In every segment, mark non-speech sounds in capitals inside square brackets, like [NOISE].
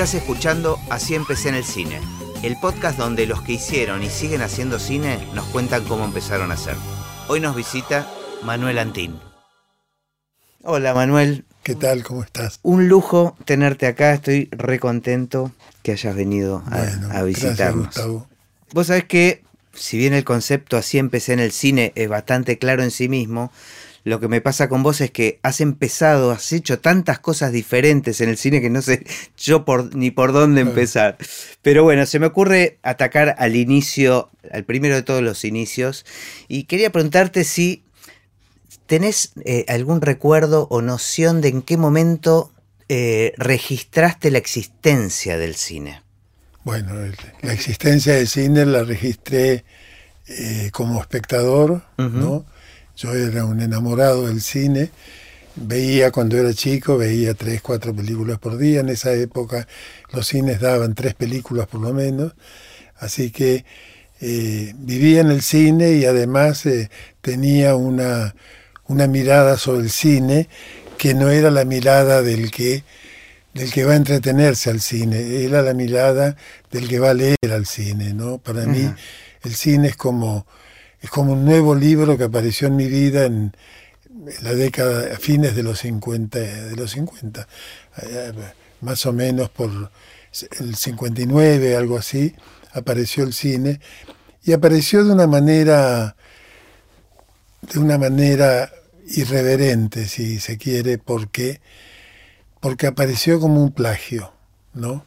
Estás escuchando Así empecé en el cine, el podcast donde los que hicieron y siguen haciendo cine nos cuentan cómo empezaron a hacer. Hoy nos visita Manuel Antín. Hola Manuel. ¿Qué tal? ¿Cómo estás? Un lujo tenerte acá, estoy recontento que hayas venido a, Bueno, a visitarnos. Gracias. Vos sabés que, si bien el concepto así empecé en el cine es bastante claro en sí mismo, lo que me pasa con vos es que has empezado, has hecho tantas cosas diferentes en el cine que no sé yo por, ni por dónde empezar. Pero bueno, se me ocurre atacar al inicio, al primero de todos los inicios, y quería preguntarte si tenés eh, algún recuerdo o noción de en qué momento eh, registraste la existencia del cine. Bueno, la existencia del cine la registré eh, como espectador. ¿no? Yo era un enamorado del cine. Veía cuando era chico, veía tres, cuatro películas por día. En esa época los cines daban tres películas por lo menos. Así que eh, vivía en el cine y además eh, tenía una, una mirada sobre el cine que no era la mirada del que del que va a entretenerse al cine, era la mirada del que va a leer al cine, ¿no? Para mí el cine es como es como un nuevo libro que apareció en mi vida en la década a fines de los 50, de los 50, eh, más o menos por el 59, algo así, apareció el cine y apareció de una manera de una manera irreverente, si se quiere, porque porque apareció como un plagio, ¿no?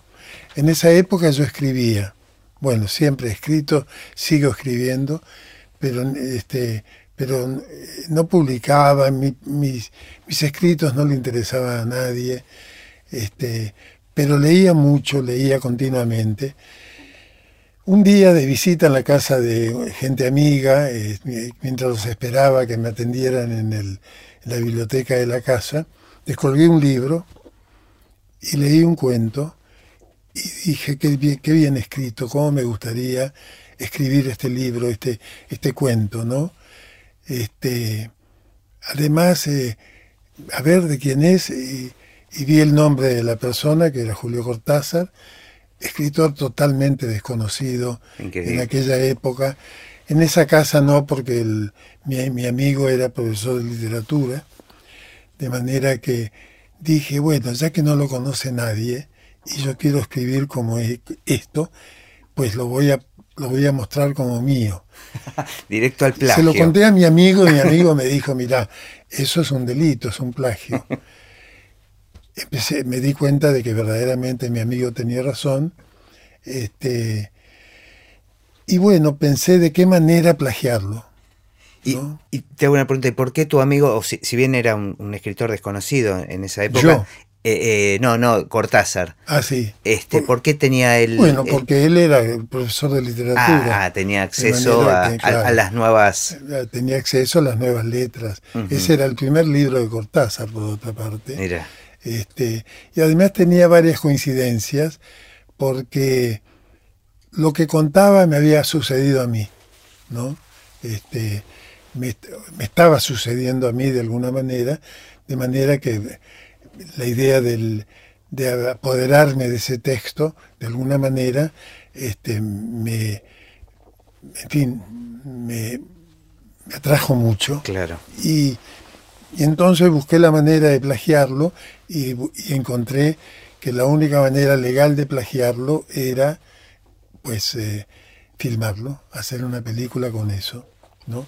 En esa época yo escribía, bueno, siempre he escrito, sigo escribiendo, pero este pero eh, no publicaba, mi- mis, mis escritos no le interesaban a nadie, este, pero leía mucho, leía continuamente. Un día de visita en la casa de gente amiga, eh, mientras los esperaba que me atendieran en, el- la biblioteca de la casa, descolgué un libro y leí un cuento y dije, qué bien, qué bien escrito, cómo me gustaría escribir este libro, este, este cuento, ¿no? Este, además, eh, a ver de quién es, y, y vi el nombre de la persona, que era Julio Cortázar, escritor totalmente desconocido Increíble. en aquella época. En esa casa no, porque el- mi, mi amigo era profesor de literatura, de manera que dije, bueno, ya que no lo conoce nadie y yo quiero escribir como e- esto, pues lo voy a, lo voy a mostrar como mío. [LAUGHS] Directo al plagio. Se lo conté a mi amigo y mi [LAUGHS] amigo me dijo, mira, eso es un delito, es un plagio. [LAUGHS] Empecé, me di cuenta de que verdaderamente mi amigo tenía razón. Este, y bueno, pensé de qué manera plagiarlo. Y, ¿no? y te hago una pregunta, ¿y por qué tu amigo, o si, si bien era un, un escritor desconocido en esa época, Yo. Eh, eh, no, no, Cortázar, Ah, sí. este, ¿por qué tenía él? Bueno, eh, porque él era el profesor de literatura. ah, ah, tenía acceso a, que, a- claro. a las nuevas... Eh, Tenía acceso a las nuevas letras. Ese era el primer libro de Cortázar, por otra parte. Mira, Este, y además tenía varias coincidencias porque lo que contaba me había sucedido a mí, ¿no? Este, me, me estaba sucediendo a mí de alguna manera, de manera que la idea del, de apoderarme de ese texto, de alguna manera, este, me, en fin, me, me atrajo mucho. claro. Y, y entonces busqué la manera de plagiarlo y, encontré que la única manera legal de plagiarlo era pues eh, filmarlo, hacer una película con eso, ¿no?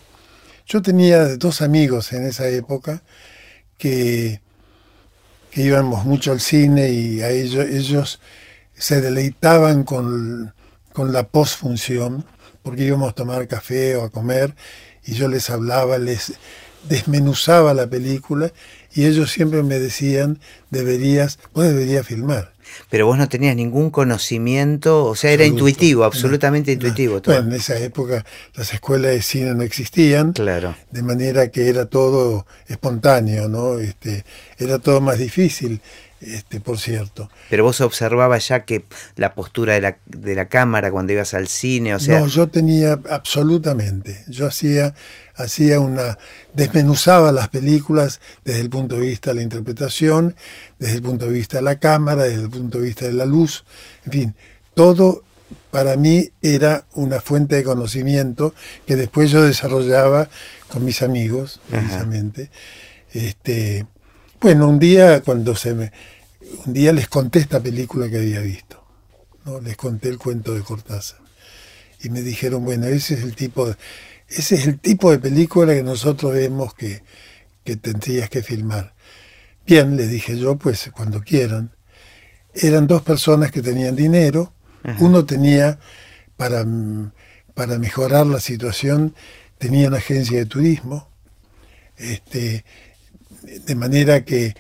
Yo tenía dos amigos en esa época que, que íbamos mucho al cine y a ellos, ellos se deleitaban con, con la postfunción, porque íbamos a tomar café o a comer y yo les hablaba, les desmenuzaba la película y ellos siempre me decían, deberías, vos deberías filmar. Pero vos no tenías ningún conocimiento, o sea, era intuitivo, absolutamente No, intuitivo. todo. Bueno, en esa época las escuelas de cine no existían, Claro. de manera que era todo espontáneo, ¿no? Este, era todo más difícil. Este, por cierto. Pero vos observabas ya que la postura de la, de la cámara cuando ibas al cine, o sea... No, yo tenía absolutamente, yo hacía, hacía una, desmenuzaba las películas desde el punto de vista de la interpretación, desde el punto de vista de la cámara, desde el punto de vista de la luz, en fin, todo para mí era una fuente de conocimiento que después yo desarrollaba con mis amigos, precisamente. Este, bueno, un día cuando se me, un día les conté esta película que había visto, ¿no? les conté el cuento de Cortázar y me dijeron, bueno, ese es el tipo de, ese es el tipo de película que nosotros vemos que, que tendrías que filmar. Bien, le dije yo, pues cuando quieran. Eran dos personas que tenían dinero, uno tenía, para, para mejorar la situación, tenía una agencia de turismo, este, de manera que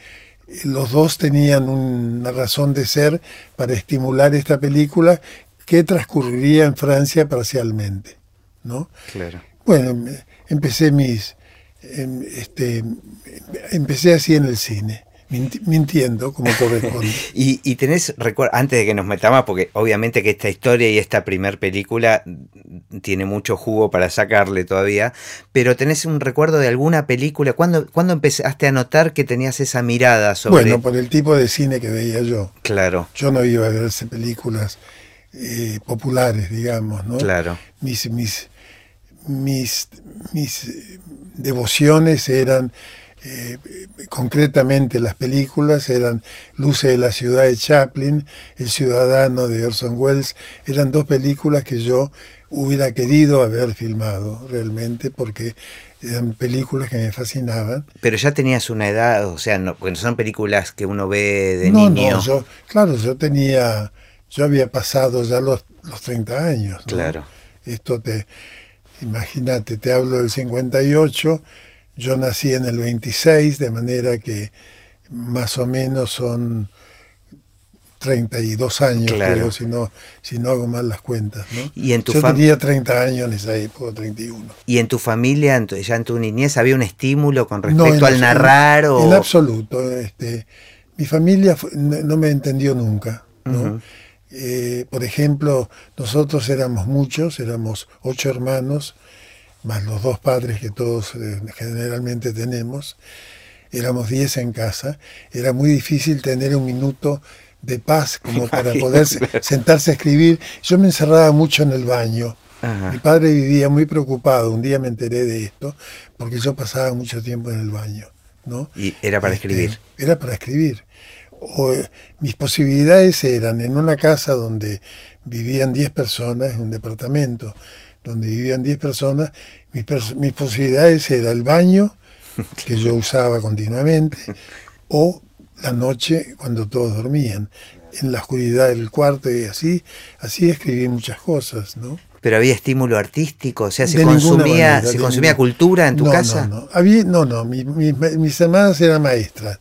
los dos tenían una razón de ser para estimular esta película que transcurriría en Francia parcialmente, ¿no? Claro. Bueno, empecé mis, em, este, empecé así en el cine mintiendo como corresponde. [LAUGHS] y, y tenés recuerdo, antes de que nos metamos, porque obviamente que esta historia y esta primer película tiene mucho jugo para sacarle todavía, pero tenés un recuerdo de alguna película, ¿cuándo, ¿cuándo empezaste a notar que tenías esa mirada sobre... Bueno, por el tipo de cine que veía yo. Claro. Yo no iba a verse películas eh, populares, digamos, ¿no? Claro. Mis, mis, mis, mis devociones eran eh, concretamente las películas eran Luce de la ciudad de Chaplin, El ciudadano de Orson Welles, eran dos películas que yo hubiera querido haber filmado realmente porque eran películas que me fascinaban. Pero ya tenías una edad, o sea, no, son películas que uno ve de niño. No, yo, claro, yo tenía, yo había pasado ya los, los 30 años. Claro. Esto te, imagínate, te hablo del 58 yo nací en el 26, de manera que más o menos son 32 años, creo, si no, si no hago mal las cuentas. ¿no? ¿Y en tu Yo tenía 30 años en esa época, 31. ¿Y en tu familia, ya en tu niñez, había un estímulo con respecto al narrar? o... En absoluto. Este, mi familia no me entendió nunca. Eh, por ejemplo, nosotros éramos muchos, éramos ocho hermanos, más los dos padres que todos eh, generalmente tenemos, éramos diez en casa, era muy difícil tener un minuto de paz como [LAUGHS] para poder sentarse a escribir. Yo me encerraba mucho en el baño. Mi padre vivía muy preocupado, un día me enteré de esto, porque yo pasaba mucho tiempo en el baño. ¿no? Y era para este, escribir. Era para escribir. O, eh, mis posibilidades eran en una casa donde vivían 10 personas, en un departamento, donde vivían 10 personas, mis, posibilidades era el baño, [LAUGHS] que yo usaba continuamente, o la noche cuando todos dormían, en la oscuridad del cuarto y así, así escribí muchas cosas, ¿no? Pero había estímulo artístico, o sea, se consumía, se consumía cultura en tu casa. No, no, había, no, no mis hermanas eran maestras,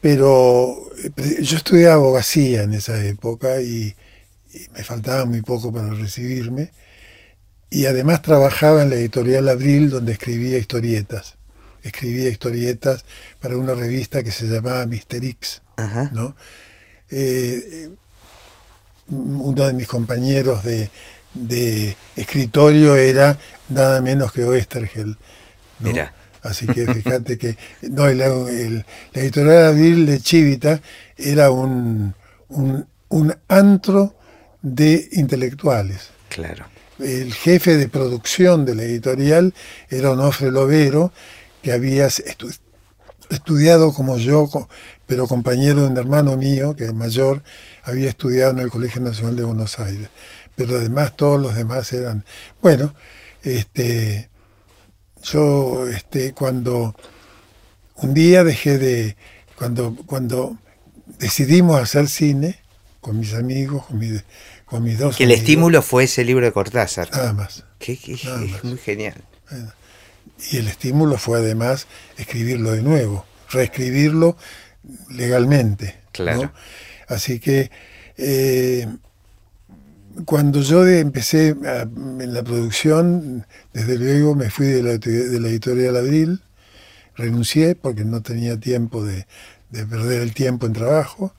pero eh, yo estudié abogacía en esa época y me faltaba muy poco para recibirme, y además trabajaba en la editorial Abril donde escribía historietas. Escribía historietas para una revista que se llamaba Mister X. ¿no? Eh, uno de mis compañeros de, escritorio era nada menos que Oestergel. Mira. Así que fíjate que no, la editorial Abril de Chivita era un, un, un antro de intelectuales. Claro. El jefe de producción de la editorial era Onofre Lovero, que había estudiado como yo, pero compañero de un hermano mío, que es mayor, había estudiado en el Colegio Nacional de Buenos Aires. Pero además todos los demás eran... Bueno, este, yo este, cuando un día dejé de... Cuando, cuando decidimos hacer cine con mis amigos, con mis que el estímulo fue ese libro de Cortázar. Nada más. es muy genial. Y el estímulo fue además escribirlo de nuevo, reescribirlo legalmente. Claro. Así que eh, cuando yo empecé en la producción, desde luego me fui de la, de la editorial Abril, renuncié porque no tenía tiempo de, de perder el tiempo en trabajo.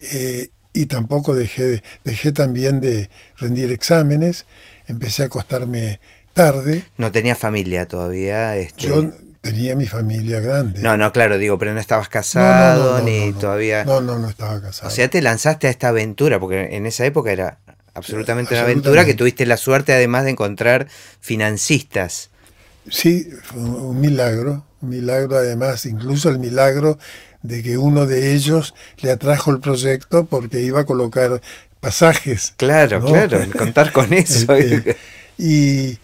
Eh, y tampoco dejé, dejé también de rendir exámenes, empecé a acostarme tarde. No tenía familia todavía. Este... Yo tenía mi familia grande. No, no, claro, digo, pero no estabas casado ni todavía. No, no, no estaba casado. O sea, te lanzaste a esta aventura, porque en esa época era absolutamente una aventura que tuviste la suerte además de encontrar financistas. Sí, fue un milagro, un milagro además, incluso el milagro de que uno de ellos le atrajo el proyecto porque iba a colocar pasajes. Claro, claro, contar con [LAUGHS] eso. Este, y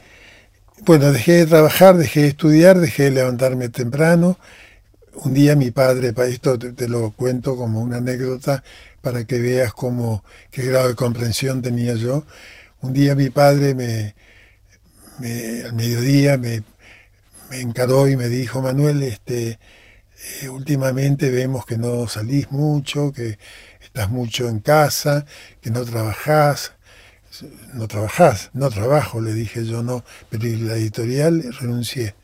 bueno, dejé de trabajar, dejé de estudiar, dejé de levantarme temprano. Un día mi padre, esto te, lo cuento como una anécdota para que veas cómo, qué grado de comprensión tenía yo. Un día mi padre me, al mediodía me, me encaró y me dijo, Manuel, este, eh, últimamente vemos que no salís mucho, que estás mucho en casa, que no trabajás. No trabajás, no trabajo, le dije yo no, pero la editorial renuncié.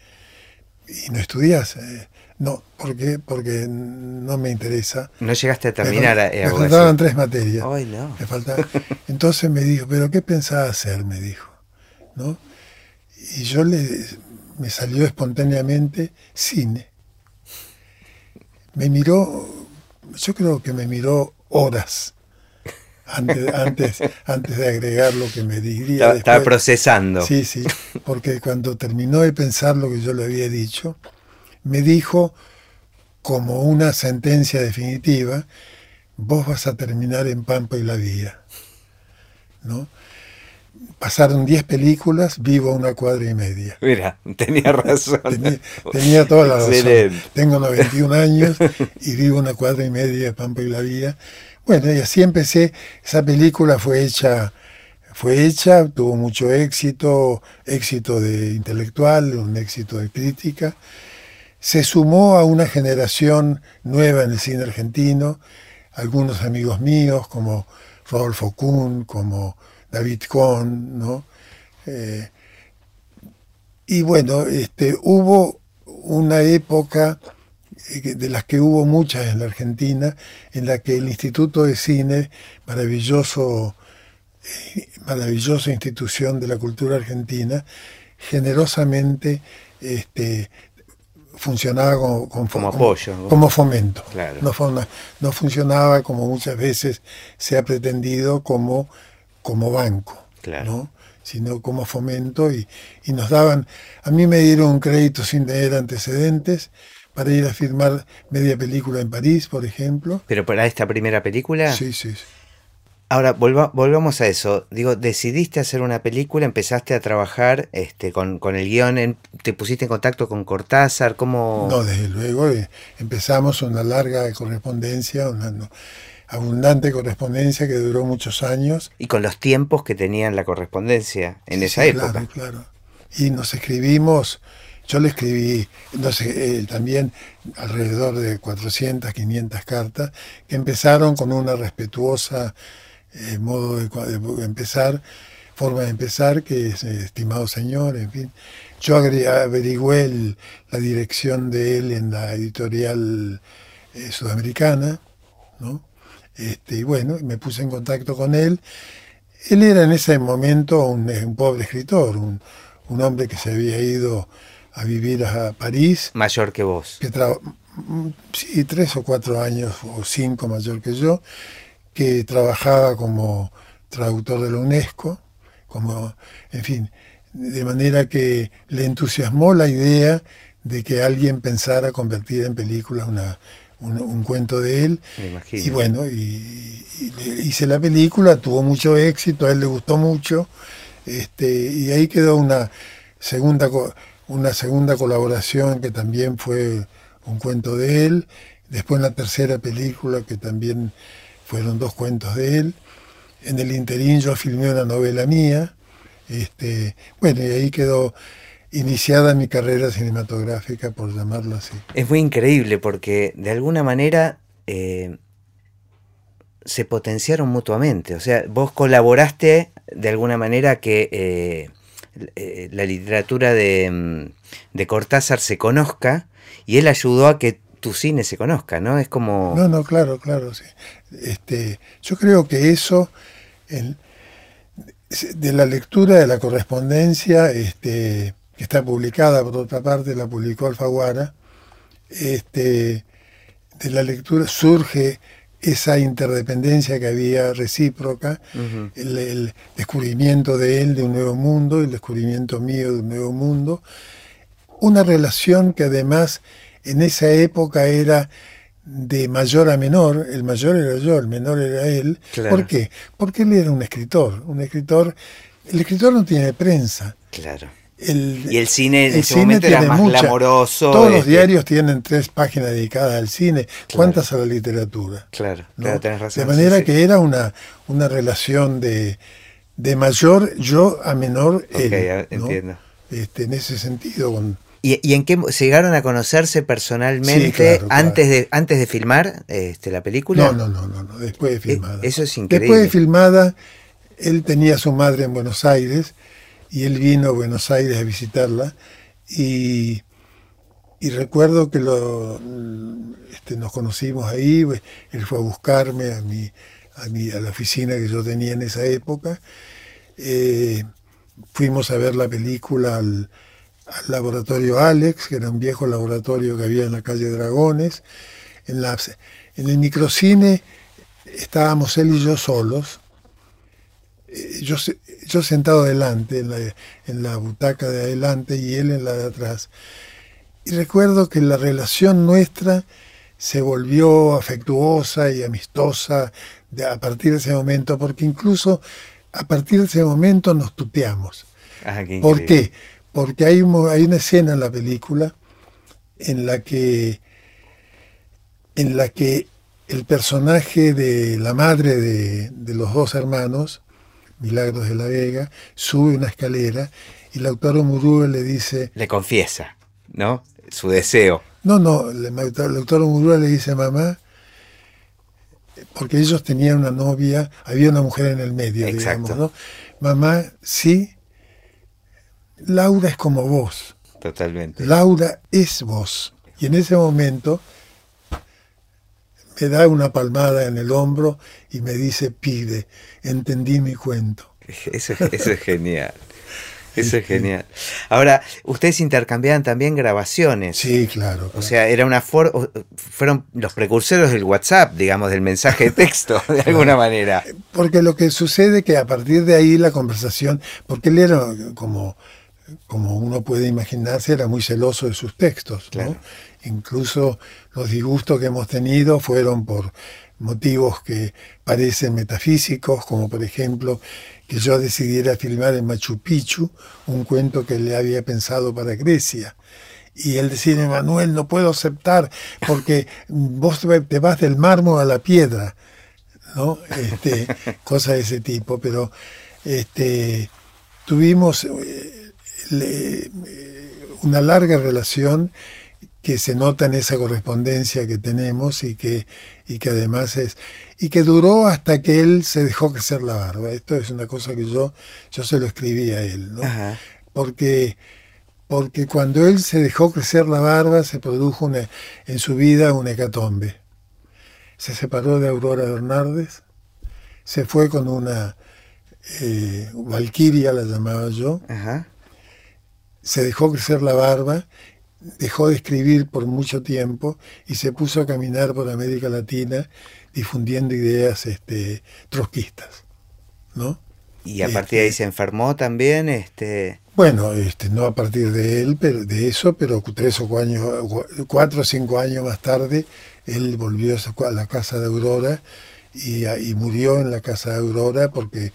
Y no estudiás. Eh, no, ¿por qué? Porque no me interesa. No llegaste a terminar. Me, me faltaban tres materias. Ay, no. me faltaba. Entonces me dijo, ¿pero qué pensaba hacer? Me dijo. ¿no? Y yo le, me salió espontáneamente cine me miró, yo creo que me miró horas antes, [LAUGHS] antes, antes de agregar lo que me diría. Estaba procesando. Sí, sí, porque cuando terminó de pensar lo que yo le había dicho, me dijo como una sentencia definitiva, vos vas a terminar en Pampa y la Vía. ¿no? Pasaron 10 películas, vivo una cuadra y media. Mira, tenía razón. Tenía, toda la razón. Tengo 91 años y vivo una cuadra y media de Pampa y la Vía. Bueno, y así empecé. Esa película fue hecha, fue hecha, tuvo mucho éxito, éxito de intelectual, un éxito de crítica. Se sumó a una generación nueva en el cine argentino, algunos amigos míos como Rodolfo Kuhn, como David Cohn, ¿no? Eh, y bueno, este, hubo una época eh, de las que hubo muchas en la Argentina, en la que el Instituto de Cine, maravilloso, eh, maravillosa institución de la cultura argentina, generosamente este, funcionaba como, como, apoyo, como, fomento. No, no funcionaba como muchas veces se ha pretendido como como banco, ¿no? sino como fomento y, nos daban, a mí me dieron un crédito sin tener antecedentes para ir a filmar media película en París, por ejemplo. ¿Pero para esta primera película? Sí, sí. Ahora, volvamos a eso. Digo, decidiste hacer una película, empezaste a trabajar este, con, con el guion, te pusiste en contacto con Cortázar, ¿cómo...? No, desde luego, eh, empezamos una larga correspondencia, una, abundante correspondencia que duró muchos años. Y con los tiempos que tenían la correspondencia en esa época. Claro, claro. Y nos escribimos, yo le escribí no sé, también alrededor de 400, 500 cartas, que empezaron con una respetuosa eh, modo de, empezar, forma de empezar, que es eh, estimado señor, en fin. Yo averigüé la dirección de él en la editorial eh, sudamericana, ¿no? Este, y bueno, me puse en contacto con él. Él era en ese momento un, pobre escritor, un, hombre que se había ido a vivir a París. Mayor que vos. Que sí, tres o cuatro años o cinco mayor que yo, que trabajaba como traductor de la UNESCO, como, en fin, de manera que le entusiasmó la idea de que alguien pensara convertir en película una, un, cuento de él. y bueno, y, hice la película, tuvo mucho éxito, a él le gustó mucho, este, y ahí quedó una segunda, una segunda colaboración que también fue un cuento de él, después la tercera película que también fueron dos cuentos de él. En el interín yo filmé una novela mía, este, bueno, y ahí quedó iniciada mi carrera cinematográfica, por llamarlo así. Es muy increíble porque de alguna manera eh, se potenciaron mutuamente. O sea, vos colaboraste de alguna manera que eh, eh, la literatura de, mm, de, Cortázar se conozca y él ayudó a que tu cine se conozca, ¿no? Es como... No, no, claro, claro, sí. Este, yo creo que eso, de la lectura de la correspondencia, este, que está publicada, por otra parte, la publicó Alfaguara, este, de la lectura surge esa interdependencia que había recíproca, el, descubrimiento de él de un nuevo mundo, el descubrimiento mío de un nuevo mundo, una relación que además en esa época era de mayor a menor, el mayor era yo, el menor era él. ¿Por qué? Porque él era un escritor, un escritor, el escritor no tiene prensa. Claro y el cine en ese momento era más glamoroso. Todos los este diarios tienen tres páginas dedicadas al cine. ¿Cuántas a la literatura? Claro, tenés razón. De manera que era una, una relación de, de mayor yo a menor él. entiendo. Este, en ese sentido. ¿Y, en qué llegaron a conocerse personalmente antes de antes de filmar este, la película? No, no, no, no, después de eh, filmada. Eso es increíble. Después de filmada, él tenía a su madre en Buenos Aires y él vino a Buenos Aires a visitarla y, recuerdo que lo, este, nos conocimos ahí, él fue a buscarme a, a, a la oficina que yo tenía en esa época, eh, fuimos a ver la película al, laboratorio Alex, que era un viejo laboratorio que había en la calle Dragones, en, la, en el microcine estábamos él y yo solos, eh, yo, yo sentado adelante, en la, en la butaca de adelante y él en la de atrás. Y recuerdo que la relación nuestra se volvió afectuosa y amistosa a partir de ese momento, porque incluso a partir de ese momento nos tuteamos. Ah, ¿Por qué? Porque hay, hay una escena en la película en la que en la que el personaje de la madre de, de los dos hermanos Milagros de la Vega, sube una escalera y el autor Murúa le dice... Le confiesa, ¿no? Su deseo. No, no, el autor Murúa le dice a mamá, porque ellos tenían una novia, había una mujer en el medio, digamos, ¿no? Mamá, sí, Laura es como vos. Totalmente. Laura es vos. Y en ese momento me da una palmada en el hombro y me dice, pide, entendí mi cuento. [LAUGHS] Eso, es genial. Eso es genial. Ahora, ustedes intercambiaban también grabaciones. Sí, claro. O sea, era una fueron los precursores del WhatsApp, digamos, del mensaje de texto, de alguna manera. Porque lo que sucede que a partir de ahí la conversación, porque él era como, como uno puede imaginarse, era muy celoso de sus textos, ¿no? Incluso los disgustos que hemos tenido fueron por motivos que parecen metafísicos, como por ejemplo que yo decidiera filmar en Machu Picchu un cuento que le había pensado para Grecia. Y él decía, Manuel, no puedo aceptar porque vos te vas del mármol a la piedra, ¿no? Este, [LAUGHS] cosas de ese tipo, pero este, tuvimos eh, una larga relación que se nota en esa correspondencia que tenemos y que, y que además es, y que duró hasta que él se dejó crecer la barba. Esto es una cosa que yo, yo se lo escribí a él, ¿no? Porque, porque cuando él se dejó crecer la barba se produjo una, en su vida un hecatombe. Se separó de Aurora Hernández, se fue con una eh, Valquiria, la llamaba yo, se dejó crecer la barba dejó de escribir por mucho tiempo y se puso a caminar por América Latina difundiendo ideas este, trotskistas, ¿no? Y a partir de ahí este, se enfermó también, este. Bueno, este, no a partir de él, pero de eso, pero tres o años, cuatro o cinco años más tarde, él volvió a la casa de Aurora y, y murió en la casa de Aurora porque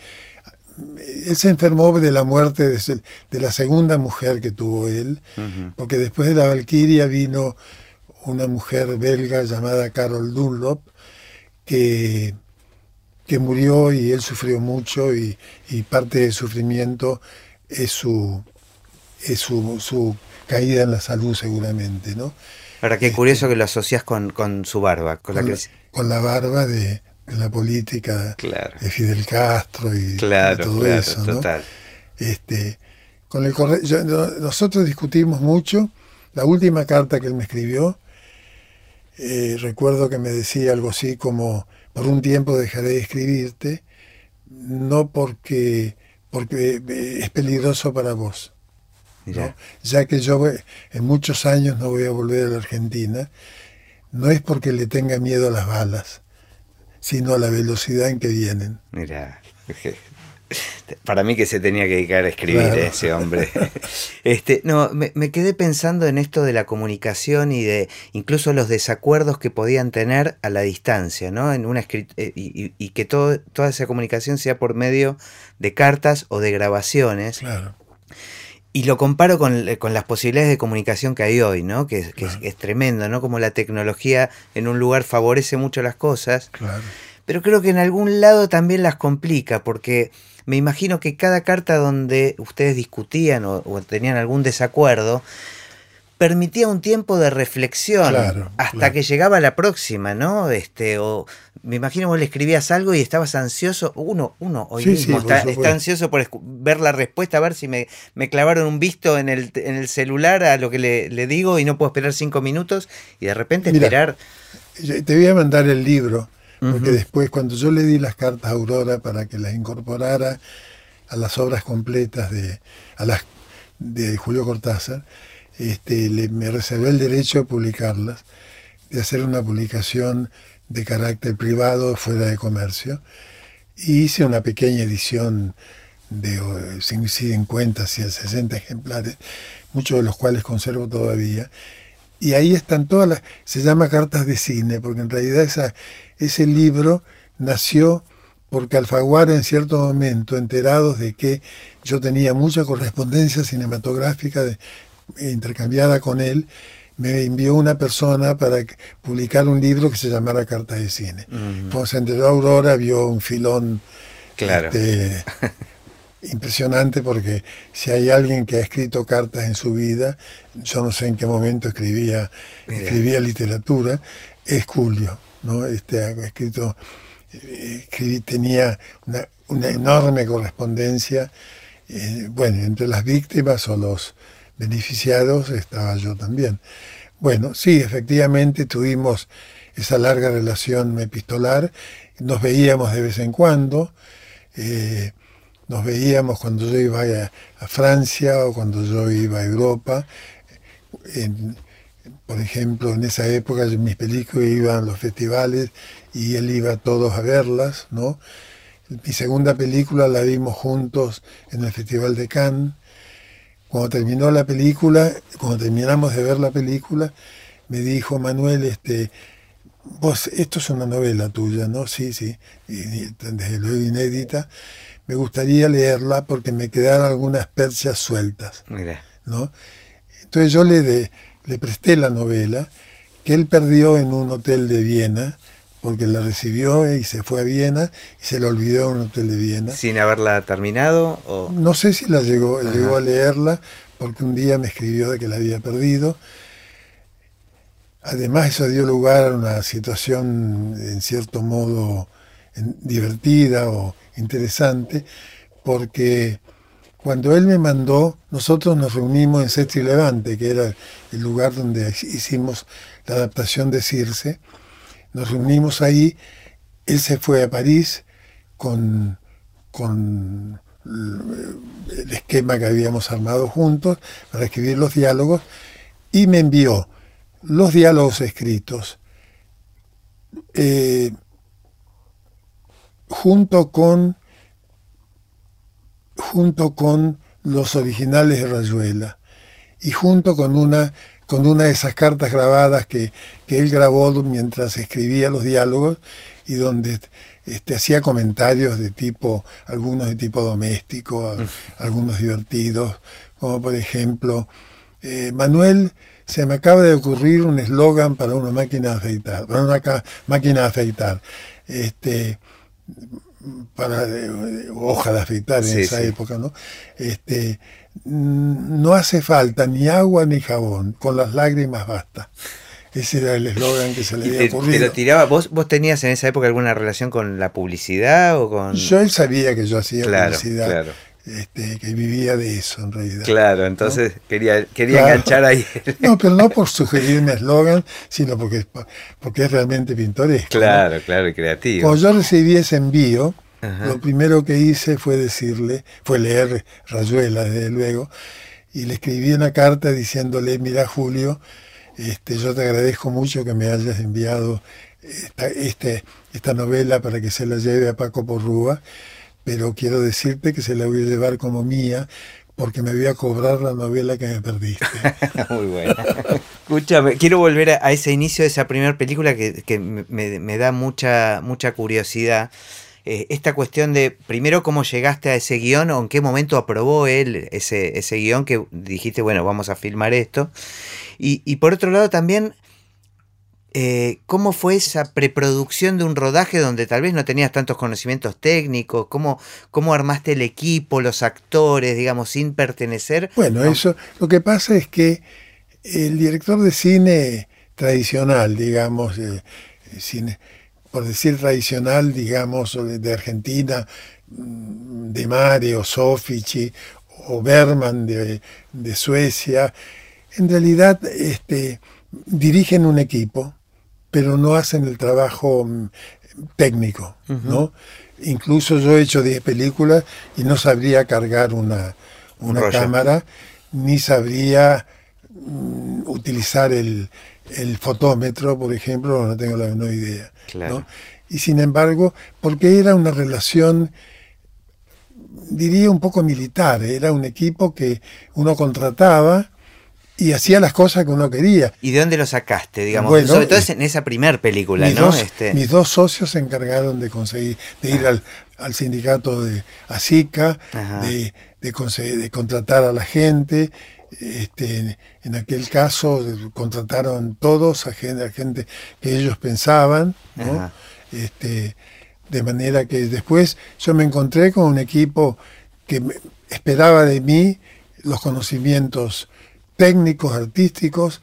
él se enfermó de la muerte de, la segunda mujer que tuvo él, porque después de la Valquiria vino una mujer belga llamada Carol Dunlop, que, que murió y él sufrió mucho y, parte del sufrimiento es su, es su, caída en la salud seguramente, ¿no? Ahora, qué curioso que lo asocias con, su barba, con, la, con la barba de, en la política de Fidel Castro y todo eso. Total. Este, con el nosotros discutimos mucho. La última carta que él me escribió, eh, recuerdo que me decía algo así como, por un tiempo dejaré de escribirte, no porque, porque eh, es peligroso para vos, ya que yo en muchos años no voy a volver a la Argentina, no es porque le tenga miedo a las balas, sino a la velocidad en que vienen. Mira, [LAUGHS] para mí que se tenía que dedicar a escribir ese hombre. [LAUGHS] este, no, me, quedé pensando en esto de la comunicación y de incluso los desacuerdos que podían tener a la distancia, ¿no? En una eh, y, y, que todo, toda esa comunicación sea por medio de cartas o de grabaciones. Claro. Y lo comparo con, las posibilidades de comunicación que hay hoy, ¿no? Que, es, tremendo, ¿no? Como la tecnología en un lugar favorece mucho las cosas. Claro. Pero creo que en algún lado también las complica, porque me imagino que cada carta donde ustedes discutían o, tenían algún desacuerdo, permitía un tiempo de reflexión hasta que llegaba la próxima, ¿no? Este, o me imagino vos le escribías algo y estabas ansioso, uno, uno hoy mismo está, ansioso por ver la respuesta, a ver si me, me clavaron un visto en el, en el, celular a lo que le, digo y no puedo esperar cinco minutos y de repente esperar. Te voy a mandar el libro porque después, cuando yo le di las cartas a Aurora para que las incorporara a las obras completas de, a las, de Julio Cortázar, este, le, me reservé el derecho a publicarlas, de hacer una publicación de carácter privado fuera de comercio. Y hice una pequeña edición de 50, 60 ejemplares, muchos de los cuales conservo todavía. Y ahí están todas las, se llama Cartas de Cine, porque en realidad esa, ese libro nació porque Alfaguara en cierto momento, enterados de que yo tenía mucha correspondencia cinematográfica de, intercambiada con él, me envió una persona para publicar un libro que se llamara Cartas de Cine. Cuando se enteró Aurora, vio un filón claro. Este, [LAUGHS] impresionante porque si hay alguien que ha escrito cartas en su vida, yo no sé en qué momento escribía, escribía literatura, es Julio. ¿no? Este, ha escrito, tenía una, enorme correspondencia, eh, bueno, entre las víctimas o los beneficiados estaba yo también. Bueno, sí, efectivamente tuvimos esa larga relación epistolar, nos veíamos de vez en cuando, eh, nos veíamos cuando yo iba a, Francia o cuando yo iba a Europa. por ejemplo, en esa época mis películas iban a los festivales y él iba todos a verlas, ¿no? Mi segunda película la vimos juntos en el Festival de Cannes cuando terminó la película, cuando terminamos de ver la película, me dijo Manuel, este, vos, esto es una novela tuya, ¿no? Sí, sí, desde luego inédita. Me gustaría leerla porque me quedaron algunas perchas sueltas. ¿no? Entonces yo le, le presté la novela que él perdió en un hotel de Viena porque la recibió y se fue a Viena y se la olvidó en un hotel de Viena. ¿Sin haberla terminado? O... No sé si la llegó, llegó a leerla, porque un día me escribió de que la había perdido. Además eso dio lugar a una situación en cierto modo divertida o interesante, porque cuando él me mandó, nosotros nos reunimos en Sexto y Levante, que era el lugar donde hicimos la adaptación de Circe, nos reunimos ahí, él se fue a París con, con el esquema que habíamos armado juntos para escribir los diálogos y me envió los diálogos escritos eh, junto con junto con los originales de Rayuela y junto con una con una de esas cartas grabadas que, él grabó mientras escribía los diálogos y donde este, hacía comentarios de tipo, algunos de tipo doméstico, algunos divertidos, como por ejemplo, eh, Manuel, se me acaba de ocurrir un eslogan para una máquina de afeitar, para una máquina de afeitar, este, para eh, hoja de afeitar en esa época, ¿no? Este, Mm, no hace falta ni agua ni jabón, con las lágrimas basta. Ese era el eslogan que se le había ocurrido. tiraba, ¿vos, ¿Vos tenías en esa época alguna relación con la publicidad o con...? Yo él sabía que yo hacía publicidad. este, que vivía de eso en realidad. Claro, entonces quería, quería enganchar ahí. [LAUGHS] No, pero no por sugerirme eslogan, sino porque, porque es realmente pintoresco. Claro, claro, y creativo. Cuando yo recibí ese envío, lo primero que hice fue decirle, fue leer Rayuela, desde luego, y le escribí una carta diciéndole, mira Julio, este, yo te agradezco mucho que me hayas enviado esta, este, esta novela para que se la lleve a Paco Porrúa pero quiero decirte que se la voy a llevar como mía porque me voy a cobrar la novela que me perdiste. [LAUGHS] Muy buena. Escúchame, quiero volver a, ese inicio de esa primera película que, me, da mucha, mucha curiosidad. Eh, esta cuestión de, primero, cómo llegaste a ese guion o en qué momento aprobó él ese, ese guion que dijiste, bueno, vamos a filmar esto. Y, y por otro lado también, eh, ¿cómo fue esa preproducción de un rodaje donde tal vez no tenías tantos conocimientos técnicos? ¿Cómo, cómo armaste el equipo, los actores, digamos, sin pertenecer? Bueno, eso, lo que pasa es que el director de cine tradicional, digamos, eh, cine, por decir tradicional, digamos, de Argentina, mm, de Mario, Sofici o Berman de, de Suecia, en realidad este, dirigen un equipo pero no hacen el trabajo mm, técnico, ¿no? Incluso yo he hecho 10 películas y no sabría cargar una, una cámara, ni sabría mm, utilizar el, fotómetro, por ejemplo, no tengo la menor idea. Y sin embargo, porque era una relación, diría un poco militar, era un equipo que uno contrataba, y hacía las cosas que uno quería. ¿Y de dónde lo sacaste, digamos? Sobre todo en esa primera película, mis ¿no? Dos, este... Mis dos socios se encargaron de conseguir, de ir al, sindicato de ASICA, de, de, contratar a la gente. Este, en aquel caso contrataron todos a gente, a gente que ellos pensaban, ¿no? Este, de manera que después yo me encontré con un equipo que esperaba de mí los conocimientos técnicos, artísticos,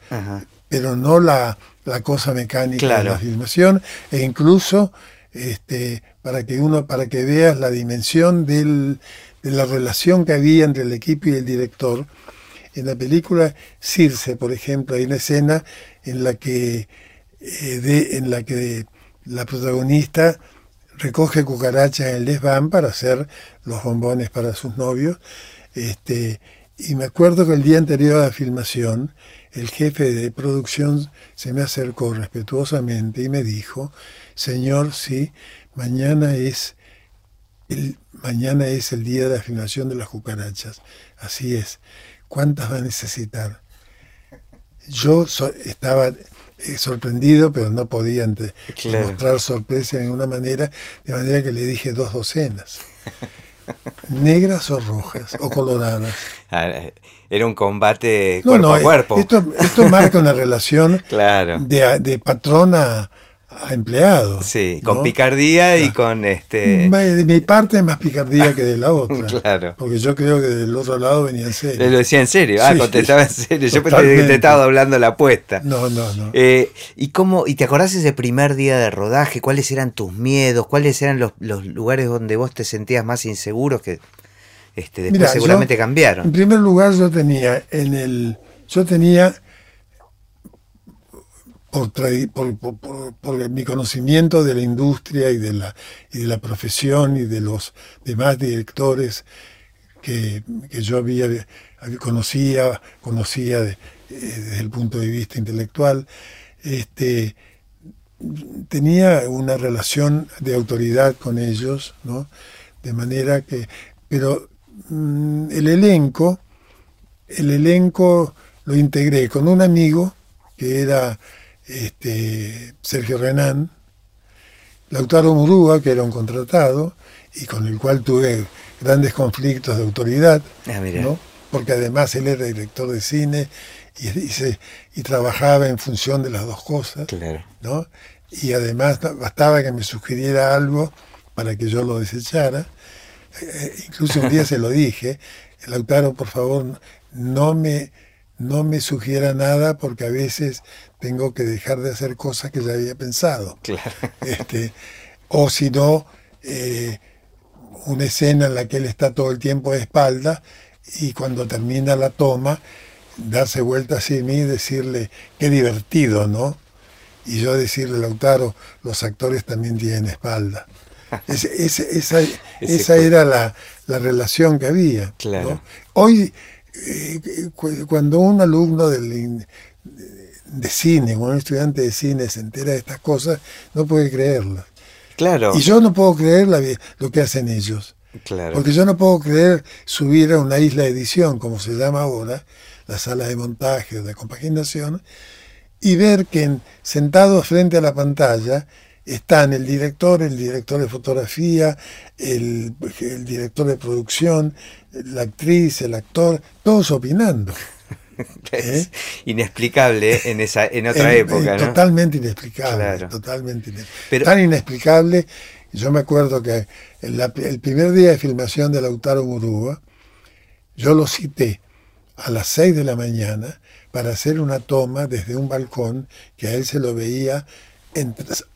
pero no la, cosa mecánica de la filmación, e incluso este, para que uno, para que veas la dimensión de la relación que había entre el equipo y el director. En la película Circe, por ejemplo, hay una escena en la que, eh, en la, que la protagonista recoge cucarachas en el desván para hacer los bombones para sus novios. Este, y me acuerdo que el día anterior a la filmación, el jefe de producción se me acercó respetuosamente y me dijo, señor, sí, mañana es el, mañana es el día de la filmación de las cucarachas. Así es. ¿Cuántas va a necesitar? Yo estaba eh, sorprendido, pero no podía mostrar sorpresa de ninguna manera, de manera que le dije dos docenas. ¿Negras o rojas o coloradas? Ah, era un combate cuerpo a cuerpo. Esto, esto marca una [LAUGHS] relación claro. de, de patrona a empleado. Sí, con picardía y con este. De mi parte es más picardía que de la [LAUGHS] otra. claro. Porque yo creo que del otro lado venía en serio. Lo decía en serio. Ah, contestaba en [LAUGHS] serio. Yo pensé que te estaba hablando la apuesta. No, no, no. Eh, ¿Y cómo, y te acordás ese primer día de rodaje? ¿Cuáles eran tus miedos? ¿Cuáles eran los, lugares donde vos te sentías más inseguros que este, después seguramente cambiaron? En primer lugar, yo tenía en el. Yo tenía por, mi conocimiento de la industria y de la, y de la profesión y de los demás directores que, yo había, conocía, conocía eh, desde el punto de vista intelectual, este, tenía una relación de autoridad con ellos, ¿no? De manera que, pero mm, el elenco, el elenco lo integré con un amigo que era este, Sergio Renán, Lautaro Murúa, que era un contratado y con el cual tuve grandes conflictos de autoridad, ah, porque además él era director de cine y, y, trabajaba en función de las dos cosas. ¿no? Y además bastaba que me sugiriera algo para que yo lo desechara. Eh, eh, incluso un día se lo dije, Lautaro, por favor, no me no me sugiera nada porque a veces tengo que dejar de hacer cosas que ya había pensado. [LAUGHS] Este, o si no, eh, una escena en la que él está todo el tiempo de espalda y cuando termina la toma, darse vuelta hacia mí y decirle, qué divertido, ¿no? Y yo decirle, Lautaro, los actores también tienen espalda. [LAUGHS] esa, esa era la, relación que había. Claro. Hoy, cuando un alumno del, de cine, un estudiante de cine se entera de estas cosas, no puede creerlas. Claro. Y yo no puedo creer lo que hacen ellos. Claro. Porque yo no puedo creer subir a una isla de edición, como se llama ahora, la sala de montaje o de compaginación, y ver que sentados frente a la pantalla están el director, el director de fotografía, el, el director de producción, la actriz, el actor, todos opinando. [LAUGHS] es ¿Eh? inexplicable en esa en otra época, ¿no? Totalmente inexplicable, totalmente inexplicable. Tan inexplicable, yo me acuerdo que el, primer día de filmación de Lautaro Murúa, yo lo cité a las 6 de la mañana para hacer una toma desde un balcón que a él se lo veía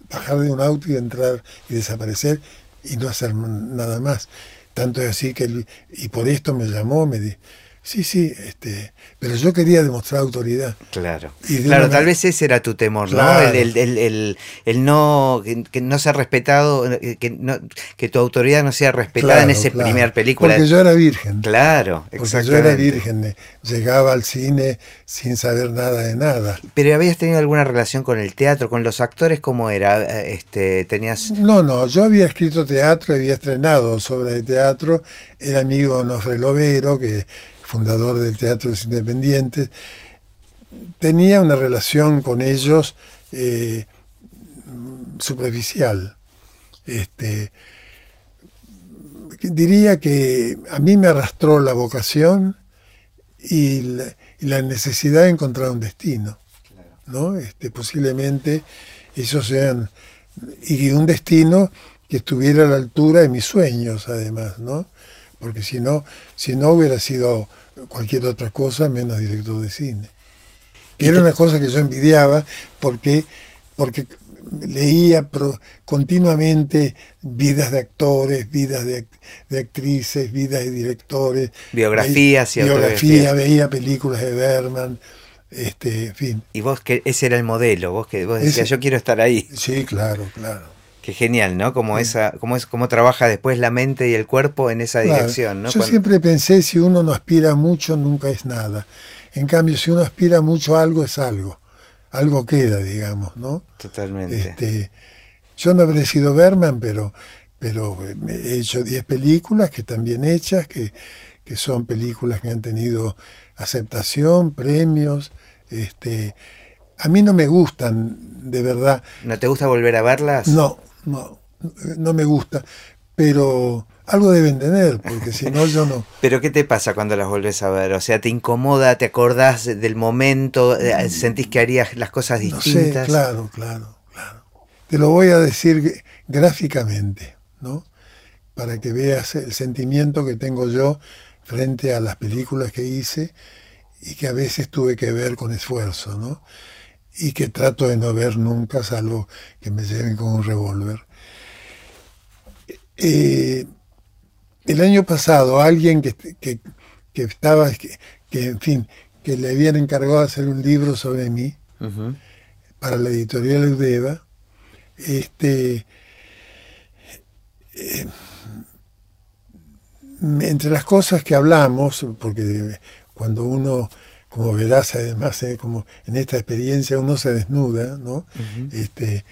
bajar de un auto y entrar y desaparecer y no hacer nada más. Tanto es así que, y por esto me llamó, me Sí, sí, este, pero yo quería demostrar autoridad. Claro. claro, tal vez ese era tu temor, ¿no? El, el, el, no, que, no sea respetado, que, no, que tu autoridad no sea respetada en ese primer película. Porque yo era virgen. Claro, Porque yo era virgen, llegaba al cine sin saber nada de nada. Pero habías tenido alguna relación con el teatro, con los actores, ¿cómo era? Este, tenías. No, no, yo había escrito teatro, había estrenado sobre el teatro, era amigo de Nofre Lovero, que fundador del Teatro de los Independientes, tenía una relación con ellos eh, superficial. Este, diría que a mí me arrastró la vocación y la, necesidad de encontrar un destino. ¿no? Este, posiblemente eso sean. y un destino que estuviera a la altura de mis sueños, además, ¿no? Porque si no, si no hubiera sido cualquier otra cosa menos director de cine. Que era una cosa que yo envidiaba porque, porque leía continuamente vidas de actores, vidas de, actrices, vidas de directores. Biografías y Biografía, veía películas de Berman, este, en fin. Y vos que ese era el modelo, vos que vos decías, yo quiero estar ahí. Sí, claro, claro. Qué genial, ¿no? Como esa, cómo es, cómo trabaja después la mente y el cuerpo en esa dirección, ¿no? Yo siempre pensé si uno no aspira mucho, nunca es nada. En cambio, si uno aspira mucho a algo, es algo. Algo queda, digamos, ¿no? Totalmente. Este, yo no habré sido Berman, pero, pero he hecho 10 películas que están bien hechas, que, que son películas que han tenido aceptación, premios. Este, a mí no me gustan, de verdad. ¿No te gusta volver a verlas? No, no, no me gusta, pero algo deben tener, porque si no yo no. [LAUGHS] ¿Pero qué te pasa cuando las volvés a ver? O sea, ¿te incomoda, te acordás del momento, eh, sentís que harías las cosas distintas? claro, claro, claro. Te lo voy a decir gráficamente, ¿no? Para que veas el sentimiento que tengo yo frente a las películas que hice y que a veces tuve que ver con esfuerzo, ¿no? Y que trato de no ver nunca, salvo que me lleven con un revólver. Eh, el año pasado alguien que, estaba, que, en fin, que le habían encargado de hacer un libro sobre mí para la editorial Eudeva, este, eh, entre las cosas que hablamos, porque cuando uno como verás además, eh, como en esta experiencia uno se desnuda, ¿no? este,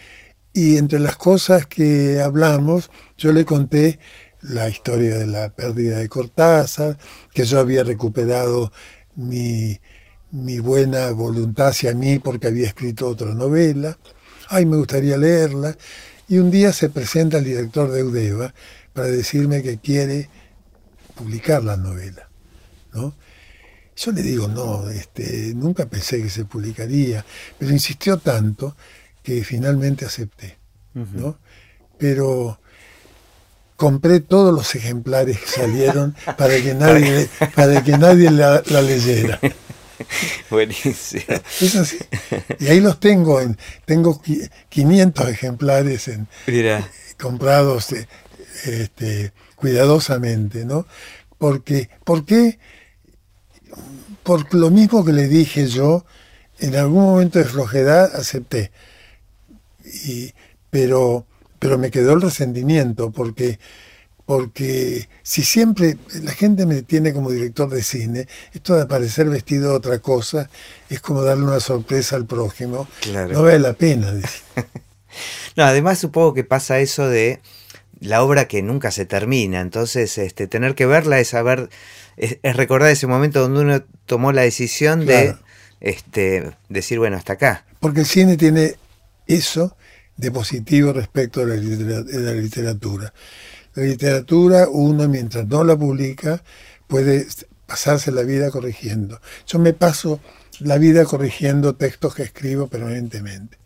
y entre las cosas que hablamos, yo le conté la historia de la pérdida de Cortázar, que yo había recuperado mi, mi buena voluntad hacia mí porque había escrito otra novela. Ay, me gustaría leerla. Y un día se presenta el director de Eudeva para decirme que quiere publicar la novela. ¿no? Yo le digo, no, este, nunca pensé que se publicaría, pero insistió tanto que finalmente acepté. ¿no? Pero compré todos los ejemplares que salieron [LAUGHS] para que nadie, para que nadie la, leyera. [LAUGHS] Buenísimo. Es así. Y ahí los tengo, en, tengo 500 ejemplares en, comprados, este, cuidadosamente, ¿no? Porque, ¿Por qué? Por lo mismo que le dije yo, en algún momento de flojedad acepté. Y, pero, pero me quedó el resentimiento, porque porque si siempre la gente me tiene como director de cine, esto de aparecer vestido de otra cosa es como darle una sorpresa al prójimo. No vale la pena. [LAUGHS] no, además supongo que pasa eso de la obra que nunca se termina, entonces este, tener que verla es saber, es, recordar ese momento donde uno tomó la decisión de este, decir, bueno, hasta acá. Porque el cine tiene eso de positivo respecto de la literatura la literatura, uno mientras no la publica, puede pasarse la vida corrigiendo. Yo me paso la vida corrigiendo textos que escribo permanentemente.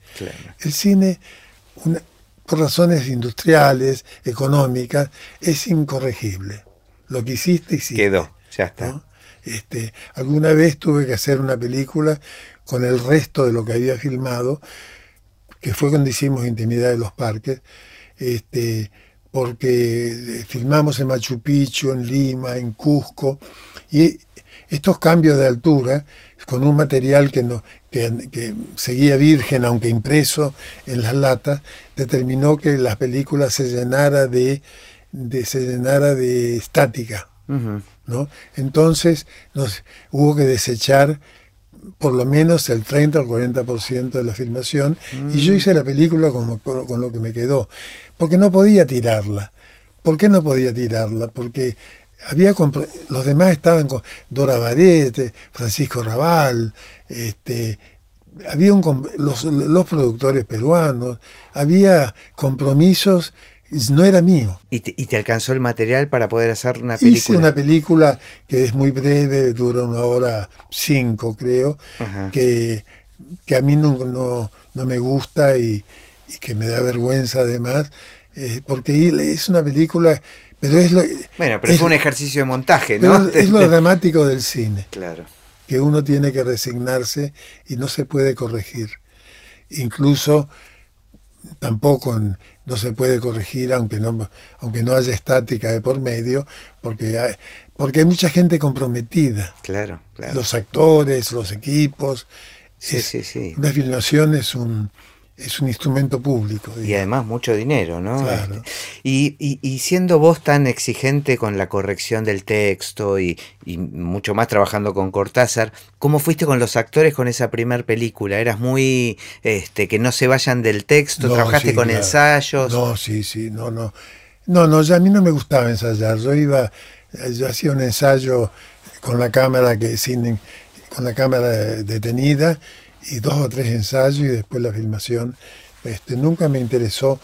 El cine, por razones industriales, económicas, es incorregible. Lo que hiciste, hiciste. Quedó, ya está. Este, alguna vez tuve que hacer una película con el resto de lo que había filmado, que fue cuando hicimos Intimidad de los Parques. Este, porque eh, filmamos en Machu Picchu, en Lima, en Cusco, y estos cambios de altura, con un material que, no, que, seguía virgen, aunque impreso en las latas, determinó que la película se llenara de, se llenara de estática. ¿No? Entonces nos, hubo que desechar por lo menos el 30 o el 40% de la filmación y yo mm. hice la película con, con, lo que me quedó, porque no podía tirarla. ¿Por qué no podía tirarla? Porque había los demás estaban con Dora Varete, Francisco Raval, este, había un, los, los productores peruanos, había compromisos no era mío. ¿Y te, alcanzó el material para poder hacer una película? Hice una película que es muy breve, dura una hora cinco, creo, que, que, a mí no, no, me gusta y, que me da vergüenza además, eh, porque es una película... Pero es lo, bueno, pero es, un ejercicio de montaje, ¿no? Es lo dramático del cine. Claro. Que uno tiene que resignarse y no se puede corregir. Incluso tampoco no se puede corregir aunque no, aunque no haya estática de por medio, porque hay, porque hay mucha gente comprometida. Claro, claro. Los actores, los equipos. Sí, sí, sí. Una filmación es un, es un instrumento público. Y además mucho dinero, ¿no? Este, y, siendo vos tan exigente con la corrección del texto y, mucho más trabajando con Cortázar, ¿cómo fuiste con los actores con esa primer película? ¿Eras muy, este, que no se vayan del texto? ¿Trabajaste con ensayos? No, sí, sí, no, no. No, no, ya a mí no me gustaba ensayar. Yo iba, yo hacía un ensayo con la cámara que sin, con la cámara detenida y dos o tres ensayos y después la filmación. Este, nunca me interesó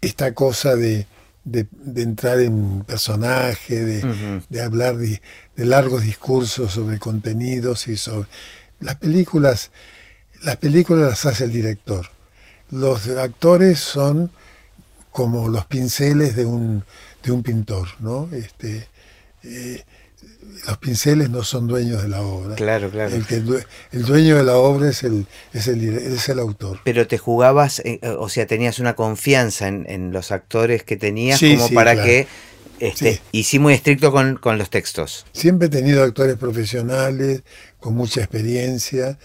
esta cosa de, de, entrar en personaje, de, de hablar de, largos discursos sobre contenidos y sobre... Las películas, las películas las hace el director. Los actores son como los pinceles de un, de un pintor, ¿no? Este, eh, los pinceles no son dueños de la obra. Claro, claro. El, dueño de la obra es el, es el, es el autor. Pero te jugabas, eh, o sea, tenías una confianza en, los actores que tenías como para que... Este, Y sí muy estricto con, con los textos. Siempre he tenido actores profesionales con mucha experiencia.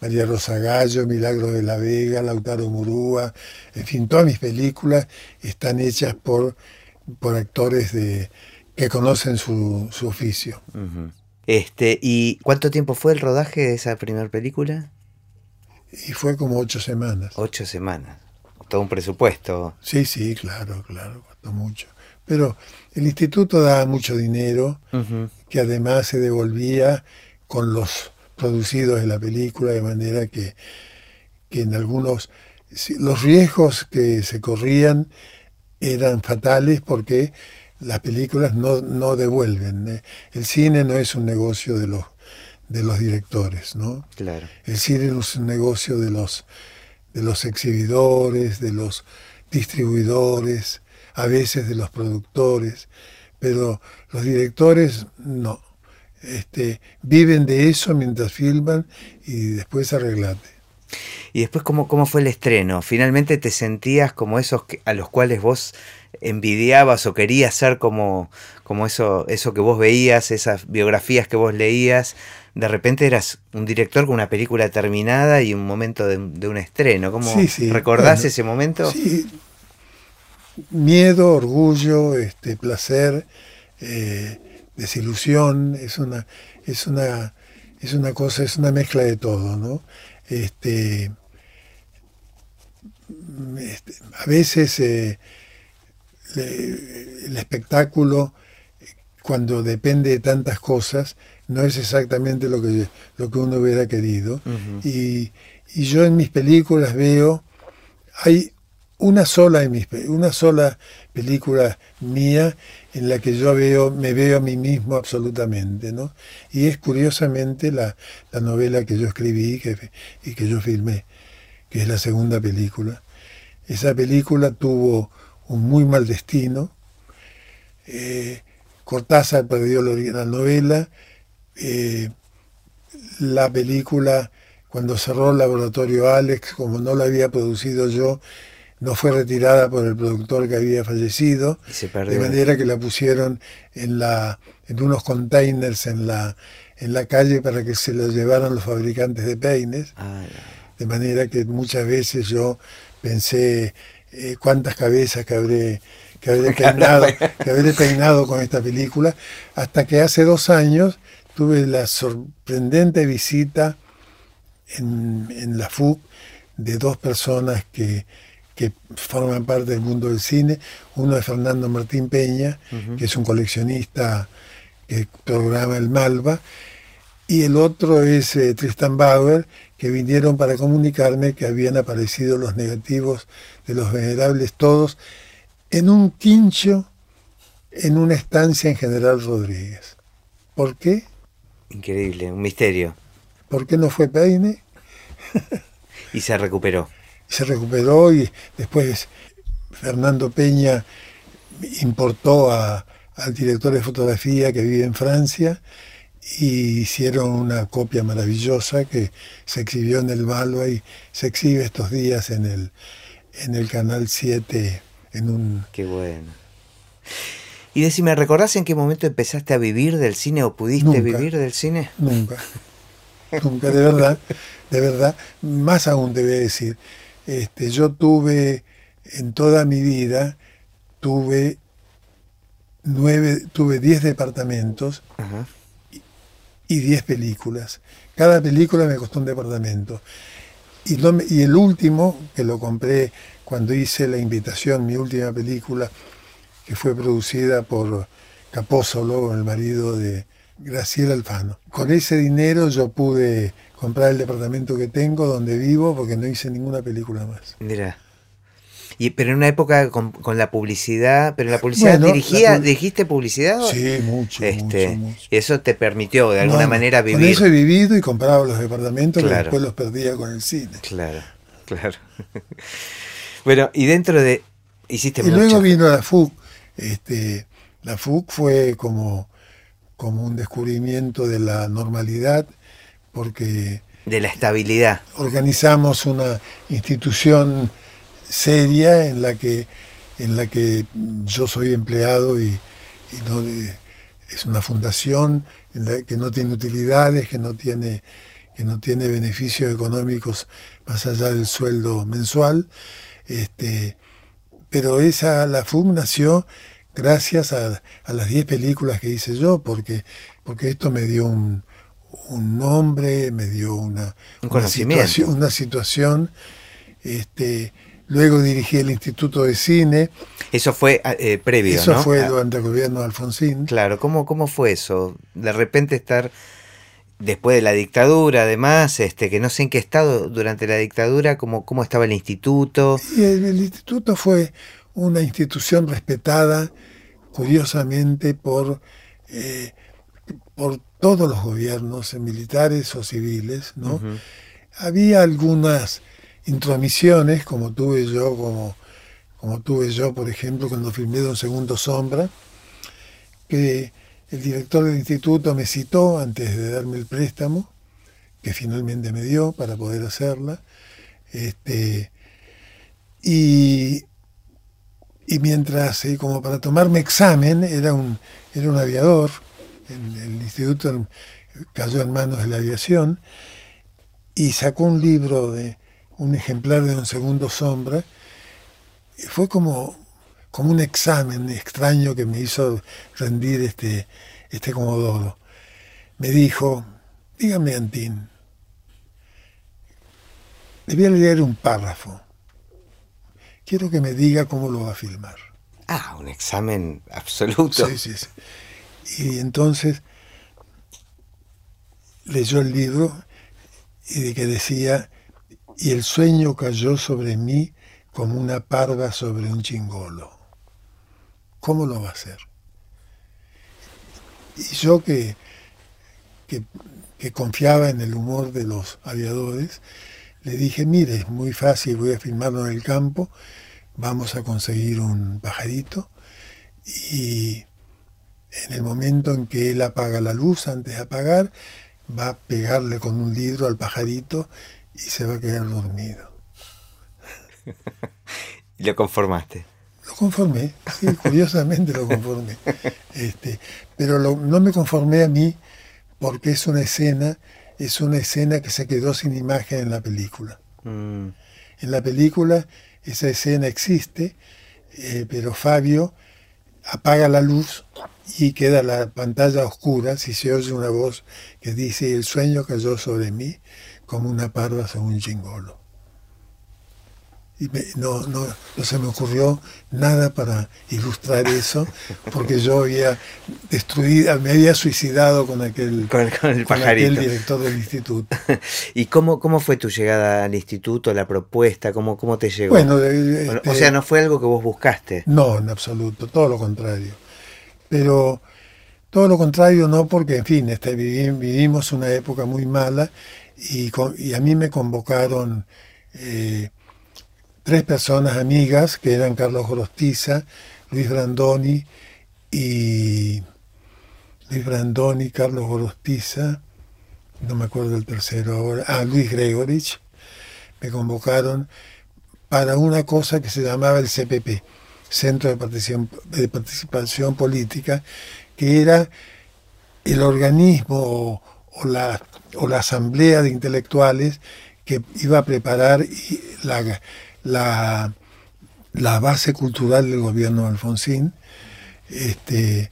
María Rosa Gallo, Milagro de la Vega, Lautaro Murúa, en fin, todas mis películas están hechas por, por actores de, que conocen su, oficio. este, ¿Y cuánto tiempo fue el rodaje de esa primera película? Y fue como ocho semanas. Ocho semanas. Todo un presupuesto. Sí, sí, claro, claro, costó mucho. Pero el instituto daba mucho dinero, que además se devolvía con los producidos de la película, de manera que, que en algunos... Los riesgos que se corrían eran fatales porque las películas no, no devuelven. ¿eh? El cine no es un negocio de los, de los directores, ¿no? Claro. El cine es un negocio de los, de los exhibidores, de los distribuidores, a veces de los productores, pero los directores no. Este, viven de eso mientras filman y después arreglate. Y después, ¿cómo, ¿cómo fue el estreno? ¿Finalmente te sentías como esos que, a los cuales vos envidiabas o querías ser como, como eso, eso que vos veías, esas biografías que vos leías? De repente eras un director con una película terminada y un momento de, de un estreno. ¿Cómo Sí, sí, recordás bueno, ese momento? Sí, miedo, orgullo, este, placer, eh, desilusión, es una, es una, es una cosa, es una mezcla de todo, ¿no? Este, este, a veces eh, el espectáculo, cuando depende de tantas cosas, no es exactamente lo que, lo que uno hubiera querido. Y, y yo en mis películas veo, hay una sola, en mis, una sola película mía en la que yo veo, me veo a mí mismo absolutamente, ¿no? Y es curiosamente la, la novela que yo escribí que- y que yo filmé, que es la segunda película. Esa película tuvo un muy mal destino. Eh, Cortázar perdió la original novela. eh, la película, cuando cerró el laboratorio Alex, como no la había producido yo, no fue retirada por el productor que había fallecido, de manera que la pusieron en, la, en unos containers en la, en la calle para que se la llevaran los fabricantes de peines. Ah, De manera que muchas veces yo pensé eh, cuántas cabezas que habré, que habré [LAUGHS] peinado, que habré peinado con esta película, hasta que hace dos años tuve la sorprendente visita en, en la FUC de dos personas que, que forman parte del mundo del cine. Uno es Fernando Martín Peña, Ujú. que es un coleccionista que programa el Malva, y el otro es eh, Tristan Bauer, que vinieron para comunicarme que habían aparecido los negativos de los venerables todos en un quincho en una estancia en General Rodríguez. ¿Por qué? increíble, un misterio. ¿Por qué no fue Peine? Y se recuperó. se recuperó y después Fernando Peña importó a- al director de fotografía que vive en Francia y hicieron una copia maravillosa que se exhibió en el Malva y se exhibe estos días en el, en el Canal 7 en un... Qué bueno. Y decime, ¿recordás en qué momento empezaste a vivir del cine o pudiste Nunca. vivir del cine? Nunca, nunca, de verdad, de verdad. Más aún a decir, este, yo tuve en toda mi vida, tuve nueve, tuve diez departamentos Ajá. Y 10 películas. Cada película me costó un departamento. Y, el último, que lo compré cuando hice La Invitación, mi última película, que fue producida por Capósolo, el marido de Graciela Alfano. Con ese dinero yo pude comprar el departamento que tengo, donde vivo, porque no hice ninguna película más. Mira. Y, pero en una época con, con la publicidad, pero la publicidad Bueno, la dirigía, pub- ¿dirigiste publicidad? o- Sí, mucho, este, mucho, mucho. y Eso te permitió de alguna manera Con vivir. eso he vivido y compraba los departamentos que Claro. después los perdía con el cine. Claro, [LAUGHS] claro. bueno, y dentro de. Hiciste Y mucho. luego vino la FUC. Este, la FUC fue como, como un descubrimiento de la normalidad, porque De la estabilidad. organizamos una institución seria en la que, en la que yo soy empleado y, y no es una fundación en la que no tiene utilidades, que no tiene, que no tiene beneficios económicos más allá del sueldo mensual. Este, pero esa, la FUM nació gracias a, a las 10 películas que hice yo, porque, porque esto me dio un, un nombre, me dio una, Un una conocimiento. situación, una situación. Este, luego dirigí el Instituto de Cine, Eso fue eh, previo, eso ¿no? fue Ah, durante el gobierno de Alfonsín. Claro, ¿cómo, ¿cómo fue eso? De repente estar después de la dictadura, además, este, que no sé en qué estado durante la dictadura, cómo, cómo estaba el instituto. Y el, el instituto fue una institución respetada, curiosamente, por, eh, por todos los gobiernos, militares o civiles. ¿no? Había algunas intromisiones, como tuve yo, como, como tuve yo, por ejemplo, cuando filmé Don Segundo Sombra, que el director del instituto me citó antes de darme el préstamo, que finalmente me dio para poder hacerla. Este, y, y mientras, eh, como para tomarme examen, era un, era un aviador, el instituto cayó en manos de la aviación, y sacó un libro de un ejemplar de un segundo sombra, y fue como, como un examen extraño que me hizo rendir este, este Comodoro. Me dijo, dígame Antín, le voy a leer un párrafo. Quiero que me diga cómo lo va a filmar. Ah, un examen absoluto. Sí, sí, sí. Y entonces leyó el libro y de que decía, y el sueño cayó sobre mí como una parva sobre un chingolo. ¿Cómo lo va a hacer? Y yo que, que, confiaba en el humor de los aviadores, le dije, mire, es muy fácil, voy a filmarlo en el campo, vamos a conseguir un pajarito y en el momento en que él apaga la luz, antes de apagar, va a pegarle con un libro al pajarito y se va a quedar dormido. [LAUGHS] ¿Y lo conformaste? Lo conformé, sí, curiosamente lo conformé. Este, pero no me conformé a mí porque es una escena es una escena que se quedó sin imagen en la película. Mm. En la película esa escena existe, eh, pero Fabio apaga la luz y queda la pantalla oscura si se oye una voz que dice el sueño cayó sobre mí como una parva sobre un chingolo y no, no, no, se me ocurrió nada para ilustrar eso, porque yo había destruido, me había suicidado con aquel, con, el aquel director del instituto. [LAUGHS] ¿Y cómo, cómo fue tu llegada al instituto, la propuesta, cómo, cómo te llegó? Bueno, o este, sea, no fue algo que vos buscaste. No, en absoluto, todo lo contrario. Pero todo lo contrario no, porque en fin, este, vivimos una época muy mala y, a mí me convocaron... Eh, tres personas amigas, que eran Carlos Gorostiza, Luis Brandoni y Luis Brandoni, Carlos Gorostiza, no me acuerdo el tercero ahora, ah, Luis Gregorich, me convocaron para una cosa que se llamaba el CPP, Centro de Participación Política, que era el organismo o, la, o la asamblea de intelectuales que iba a preparar la, la, la base cultural del gobierno de Alfonsín. Este,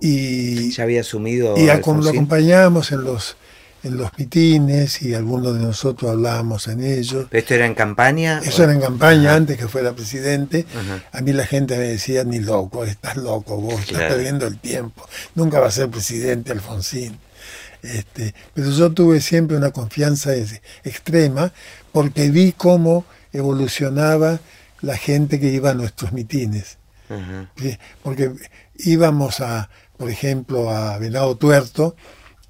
y ya había asumido. Y lo acompañábamos en los, en los mitines y algunos de nosotros hablábamos en ellos. ¿Esto era en campaña? Eso era en campaña antes que fuera presidente. A mí la gente me decía, ni loco, estás loco, vos estás perdiendo el tiempo. Nunca va a ser presidente Alfonsín. Este, pero yo tuve siempre una confianza extrema porque vi cómo evolucionaba la gente que iba a nuestros mitines. Porque íbamos a, por ejemplo, a Venado Tuerto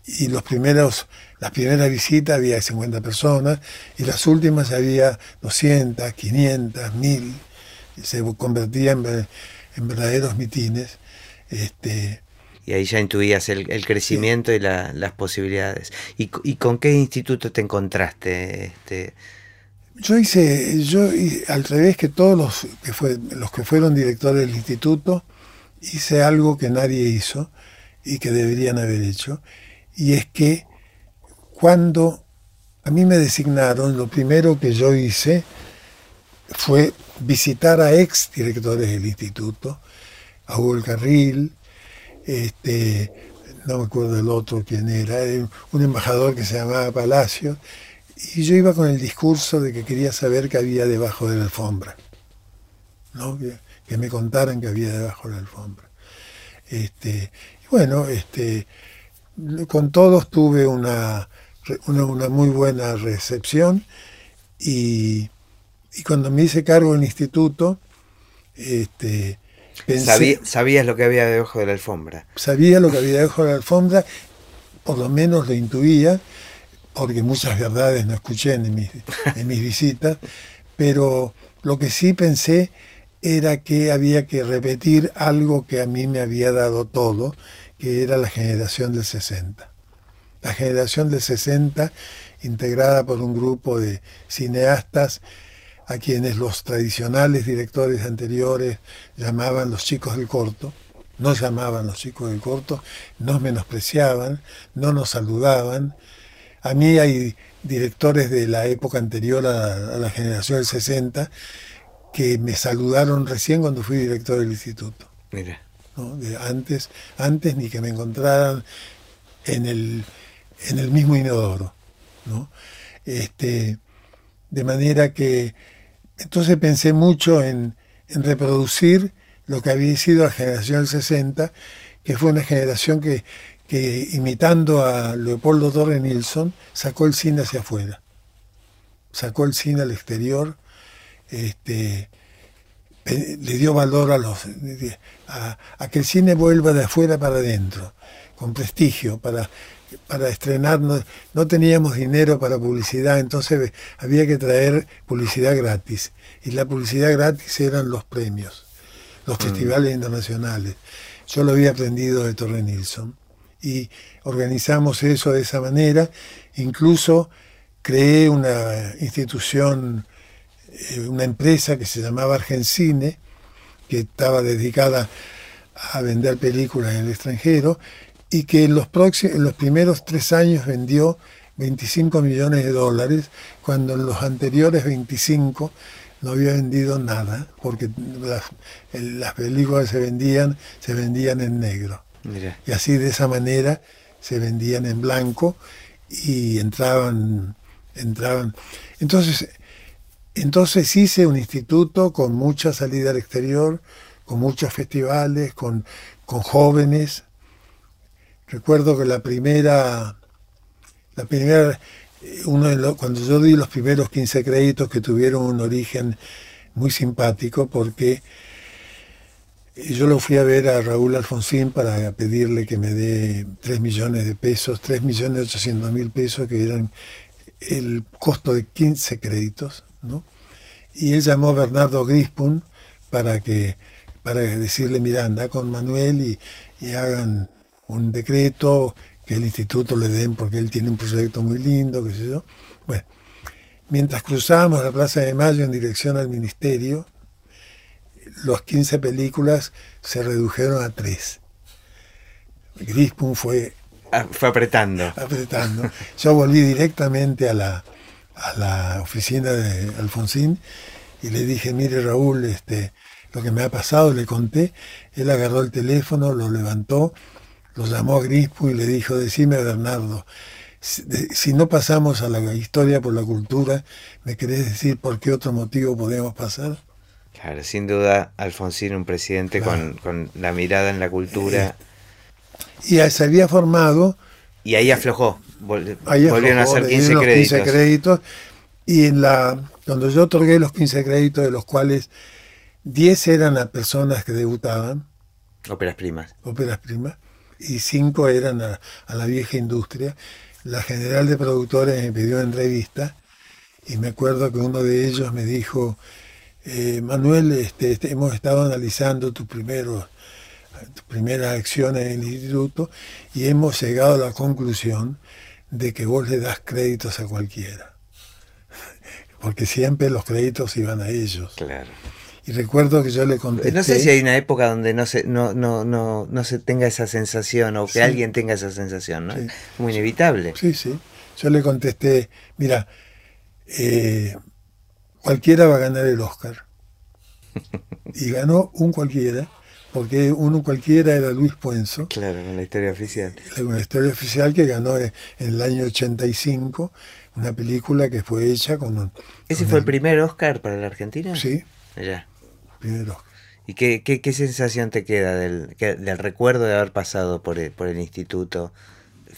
y los primeros, las primeras visitas había 50 personas y las últimas había 200, 500, 1000. Se convertían en, verdaderos mitines. Este, y ahí ya intuías el, crecimiento y las posibilidades. ¿Y, con qué instituto te encontraste? Este, yo hice, yo al revés que todos los que, fue, los que fueron directores del instituto, hice algo que nadie hizo y que deberían haber hecho, y es que cuando a mí me designaron, lo primero que yo hice fue visitar a ex directores del instituto, a Hugo Carril, este, no me acuerdo el otro quién era, un embajador que se llamaba Palacio, y yo iba con el discurso de que quería saber qué había debajo de la alfombra. ¿no? Que, me contaran qué había debajo de la alfombra. Este, bueno, este, con todos tuve una, una, muy buena recepción y, y, cuando me hice cargo del instituto, este, ¿Sabías lo que había debajo de la alfombra? Sabía lo que había debajo de la alfombra, por lo menos lo intuía, porque muchas verdades no escuché en mis, en mis visitas, pero lo que sí pensé era que había que repetir algo que a mí me había dado todo, que era la generación del 60. La generación del 60 integrada por un grupo de cineastas a quienes los tradicionales directores anteriores llamaban los chicos del corto, no llamaban los chicos del corto, nos menospreciaban, no nos saludaban. A mí hay directores de la época anterior a, la generación del 60 que me saludaron recién cuando fui director del instituto. Mira. antes, antes ni que me encontraran en el, en el mismo inodoro. ¿no? Este, de manera que entonces pensé mucho en, reproducir lo que había sido la generación del 60, que fue una generación que, imitando a Leopoldo Torre Nilsson, sacó el cine hacia afuera. Sacó el cine al exterior, este, le dio valor a, los, a, que el cine vuelva de afuera para adentro, con prestigio, para, para estrenar. No, teníamos dinero para publicidad, entonces había que traer publicidad gratis. Y la publicidad gratis eran los premios, los mm. festivales internacionales. Yo lo había aprendido de Torre Nilsson y organizamos eso de esa manera. Incluso creé una institución, eh, una empresa que se llamaba Argencine, que estaba dedicada a vender películas en el extranjero y que en los, próximos, en los primeros tres años vendió 25 millones de dólares, cuando en los anteriores 25 no había vendido nada, porque las, las películas se vendían, se vendían en negro. Y así de esa manera se vendían en blanco y entraban, entraban. Entonces, entonces hice un instituto con mucha salida al exterior, con muchos festivales, con, con jóvenes. Recuerdo que la primera, la primera, uno cuando yo di los primeros 15 créditos que tuvieron un origen muy simpático porque yo lo fui a ver a Raúl Alfonsín para pedirle que me dé 3 millones de pesos, 3 millones 800 mil pesos, que eran el costo de 15 créditos, ¿no? Y él llamó a Bernardo Grispun para que para decirle, mira, anda con Manuel y hagan un decreto que el instituto le den porque él tiene un proyecto muy lindo, qué sé yo. Bueno, mientras cruzábamos la Plaza de Mayo en dirección al ministerio, los 15 películas se redujeron a 3. Grispun fue... Ah, fue apretando. Apretando. Yo volví directamente a la, a la oficina de Alfonsín y le dije, mire Raúl, este, lo que me ha pasado, le conté. Él agarró el teléfono, lo levantó, lo llamó a Grispun y le dijo, decime Bernardo, si no pasamos a la historia por la cultura, ¿me querés decir por qué otro motivo podemos pasar? Claro, sin duda, Alfonsín, un presidente con, la mirada en la cultura. y se había formado. Y ahí aflojó. volvieron a hacer 15 créditos. créditos. Y en la, cuando yo otorgué los 15 créditos, de los cuales 10 eran a personas que debutaban. Óperas primas. Óperas primas. Y 5 eran a, la vieja industria. La general de productores me pidió entrevista. Y me acuerdo que uno de ellos me dijo eh, Manuel, este, este, hemos estado analizando tus primeros primeras acciones en el instituto y hemos llegado a la conclusión de que vos le das créditos a cualquiera. [LAUGHS] Porque siempre los créditos iban a ellos. Claro. Y recuerdo que yo le contesté. No sé si hay una época donde no se, no, no, no, no se tenga esa sensación o que alguien tenga esa sensación, ¿no? Es muy inevitable. Sí, sí. Yo le contesté, mira, eh, cualquiera va a ganar el Oscar. [LAUGHS] Y ganó un cualquiera, porque uno cualquiera era Luis Puenzo. Claro, con la historia oficial. Con la historia oficial que ganó en el año 85, una película que fue hecha con... ¿Ese fue el, primer Oscar para la Argentina? Sí. Ya. Primer ¿Y qué, qué, sensación te queda del, del, recuerdo de haber pasado por el, por el instituto?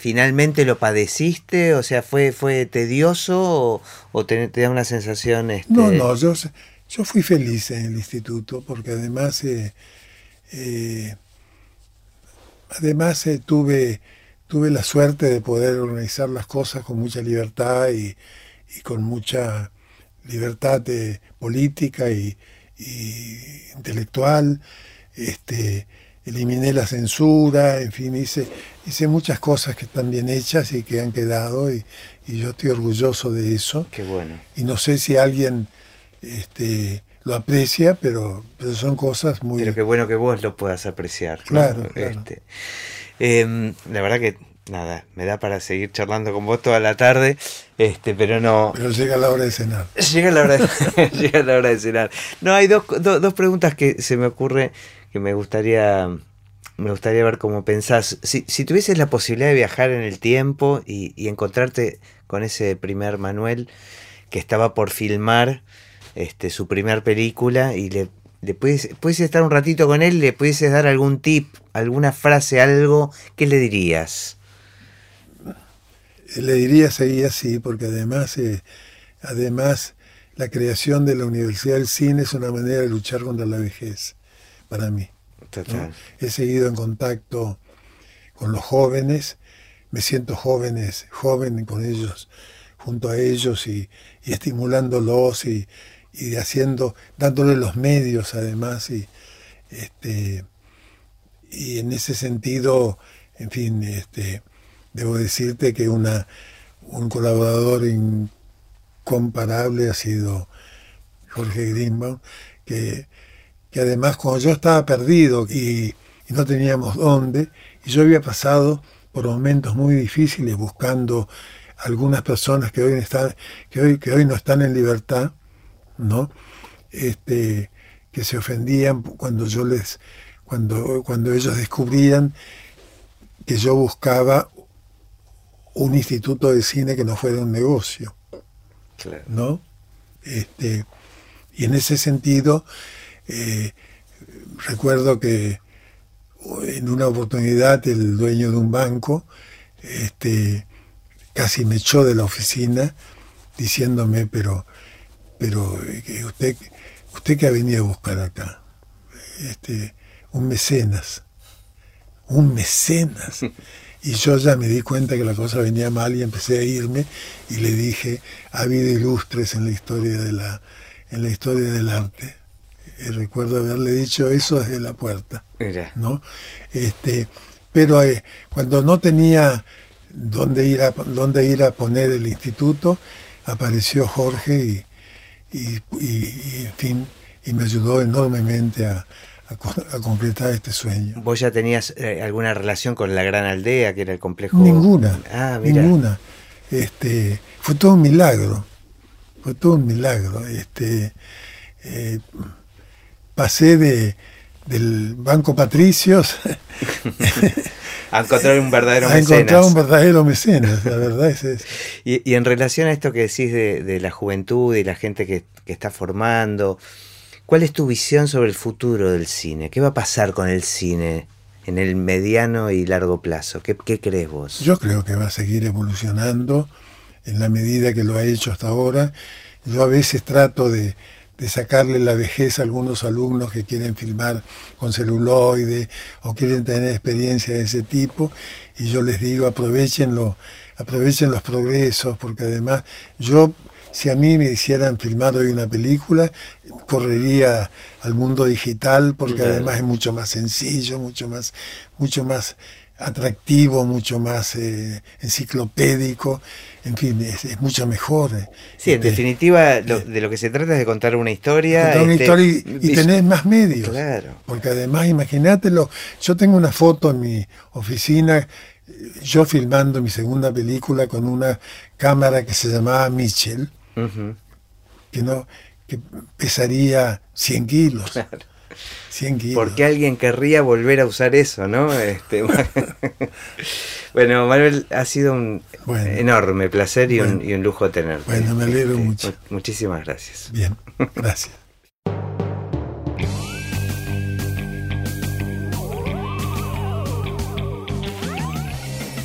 finalmente lo padeciste? O sea, ¿fue, fue tedioso o, te, da una sensación? Este... No, no, yo, yo fui feliz en el instituto porque además, eh, eh, además eh, tuve, tuve la suerte de poder organizar las cosas con mucha libertad y, con mucha libertad política y, y, intelectual. Este, eliminé la censura, en fin, hice, hice muchas cosas que están bien hechas y que han quedado y, y yo estoy orgulloso de eso. Qué bueno. Y no sé si alguien este, lo aprecia, pero, pero son cosas muy... Pero qué bueno que vos lo puedas apreciar. ¿no? Claro, claro. Este, em, la verdad que nada, me da para seguir charlando con vos toda la tarde, este, pero no. Pero llega la hora de cenar. Llega la hora de, [LAUGHS] [LAUGHS] llega la hora de cenar. No, hay dos, do- dos preguntas que se me ocurre que me gustaría. Me gustaría ver cómo pensás. Si, si tuvieses la posibilidad de viajar en el tiempo y, y encontrarte con ese primer Manuel que estaba por filmar este, su primer película y le, le puedes, puedes estar un ratito con él, le pudieses dar algún tip, alguna frase, algo, ¿qué le dirías? Le diría seguir así, porque además, eh, además la creación de la Universidad del Cine es una manera de luchar contra la vejez, para mí. He seguido en contacto con los jóvenes, me siento jóvenes, joven con ellos, junto a ellos y, y estimulándolos y, y haciendo, dándoles los medios además y este y en ese sentido, en fin, este debo decirte que una un colaborador incomparable ha sido Jorge Greenbaum, que, que además cuando yo estaba perdido y, y no teníamos dónde, y yo había pasado por momentos muy difíciles buscando algunas personas que hoy están, que hoy, que hoy no están en libertad, ¿no? Este, que se ofendían cuando yo les, cuando, cuando ellos descubrían que yo buscaba un instituto de cine que no fuera un negocio. Claro. ¿no? Este, y en ese sentido, eh, recuerdo que en una oportunidad el dueño de un banco este, casi me echó de la oficina diciéndome, pero, pero eh, usted, usted que ha venido a buscar acá, este, un mecenas, un mecenas. [LAUGHS] Y yo ya me di cuenta que la cosa venía mal y empecé a irme y le dije, ha habido ilustres en la historia de la, en la historia del arte. Y recuerdo haberle dicho eso desde la puerta. ¿no? Este, pero eh, cuando no tenía dónde ir a dónde ir a poner el instituto, apareció Jorge y, y, y- y, en fin, y me ayudó enormemente a, a co- a completar este sueño. ¿Vos ya tenías eh, alguna relación con la gran aldea, que era el complejo? Ninguna, Ah, mira. ninguna. Este, fue todo un milagro, fue todo un milagro. Este, eh, pasé de, del Banco Patricios [LAUGHS] A encontrar un verdadero [LAUGHS] a encontrar mecenas. un verdadero mecenas, la verdad es eso. Y, y en relación a esto que decís de, de la juventud y la gente que, que está formando, ¿cuál es tu visión sobre el futuro del cine? ¿Qué va a pasar con el cine en el mediano y largo plazo? ¿Qué, crees vos? Yo creo que va a seguir evolucionando en la medida que lo ha hecho hasta ahora. Yo a veces trato de, de sacarle la vejez a algunos alumnos que quieren filmar con celuloide o quieren tener experiencia de ese tipo y yo les digo aprovechen los progresos porque además yo si a mí me hicieran filmar hoy una película, correría al mundo digital porque además es mucho más sencillo, mucho más, mucho más atractivo, mucho más eh, enciclopédico, en fin, es, es mucho mejor. eh. Sí, en Este, definitiva, lo- de lo que se trata es de contar una historia. contar una este, historia y, y vis- tener más medios. Claro. Porque además, imagínatelo, yo tengo una foto en mi oficina, eh, yo filmando mi segunda película con una cámara que se llamaba Mitchell, Ujú. que no que pesaría 100 kilos. 100 kilos. Porque alguien querría volver a usar eso, ¿no? Este, [LAUGHS] bueno, Manuel, ha sido un Bueno. enorme placer y, un, Bueno. y un lujo tenerte. Bueno, me alegro Este, mucho. mu- Muchísimas gracias. Bien, gracias.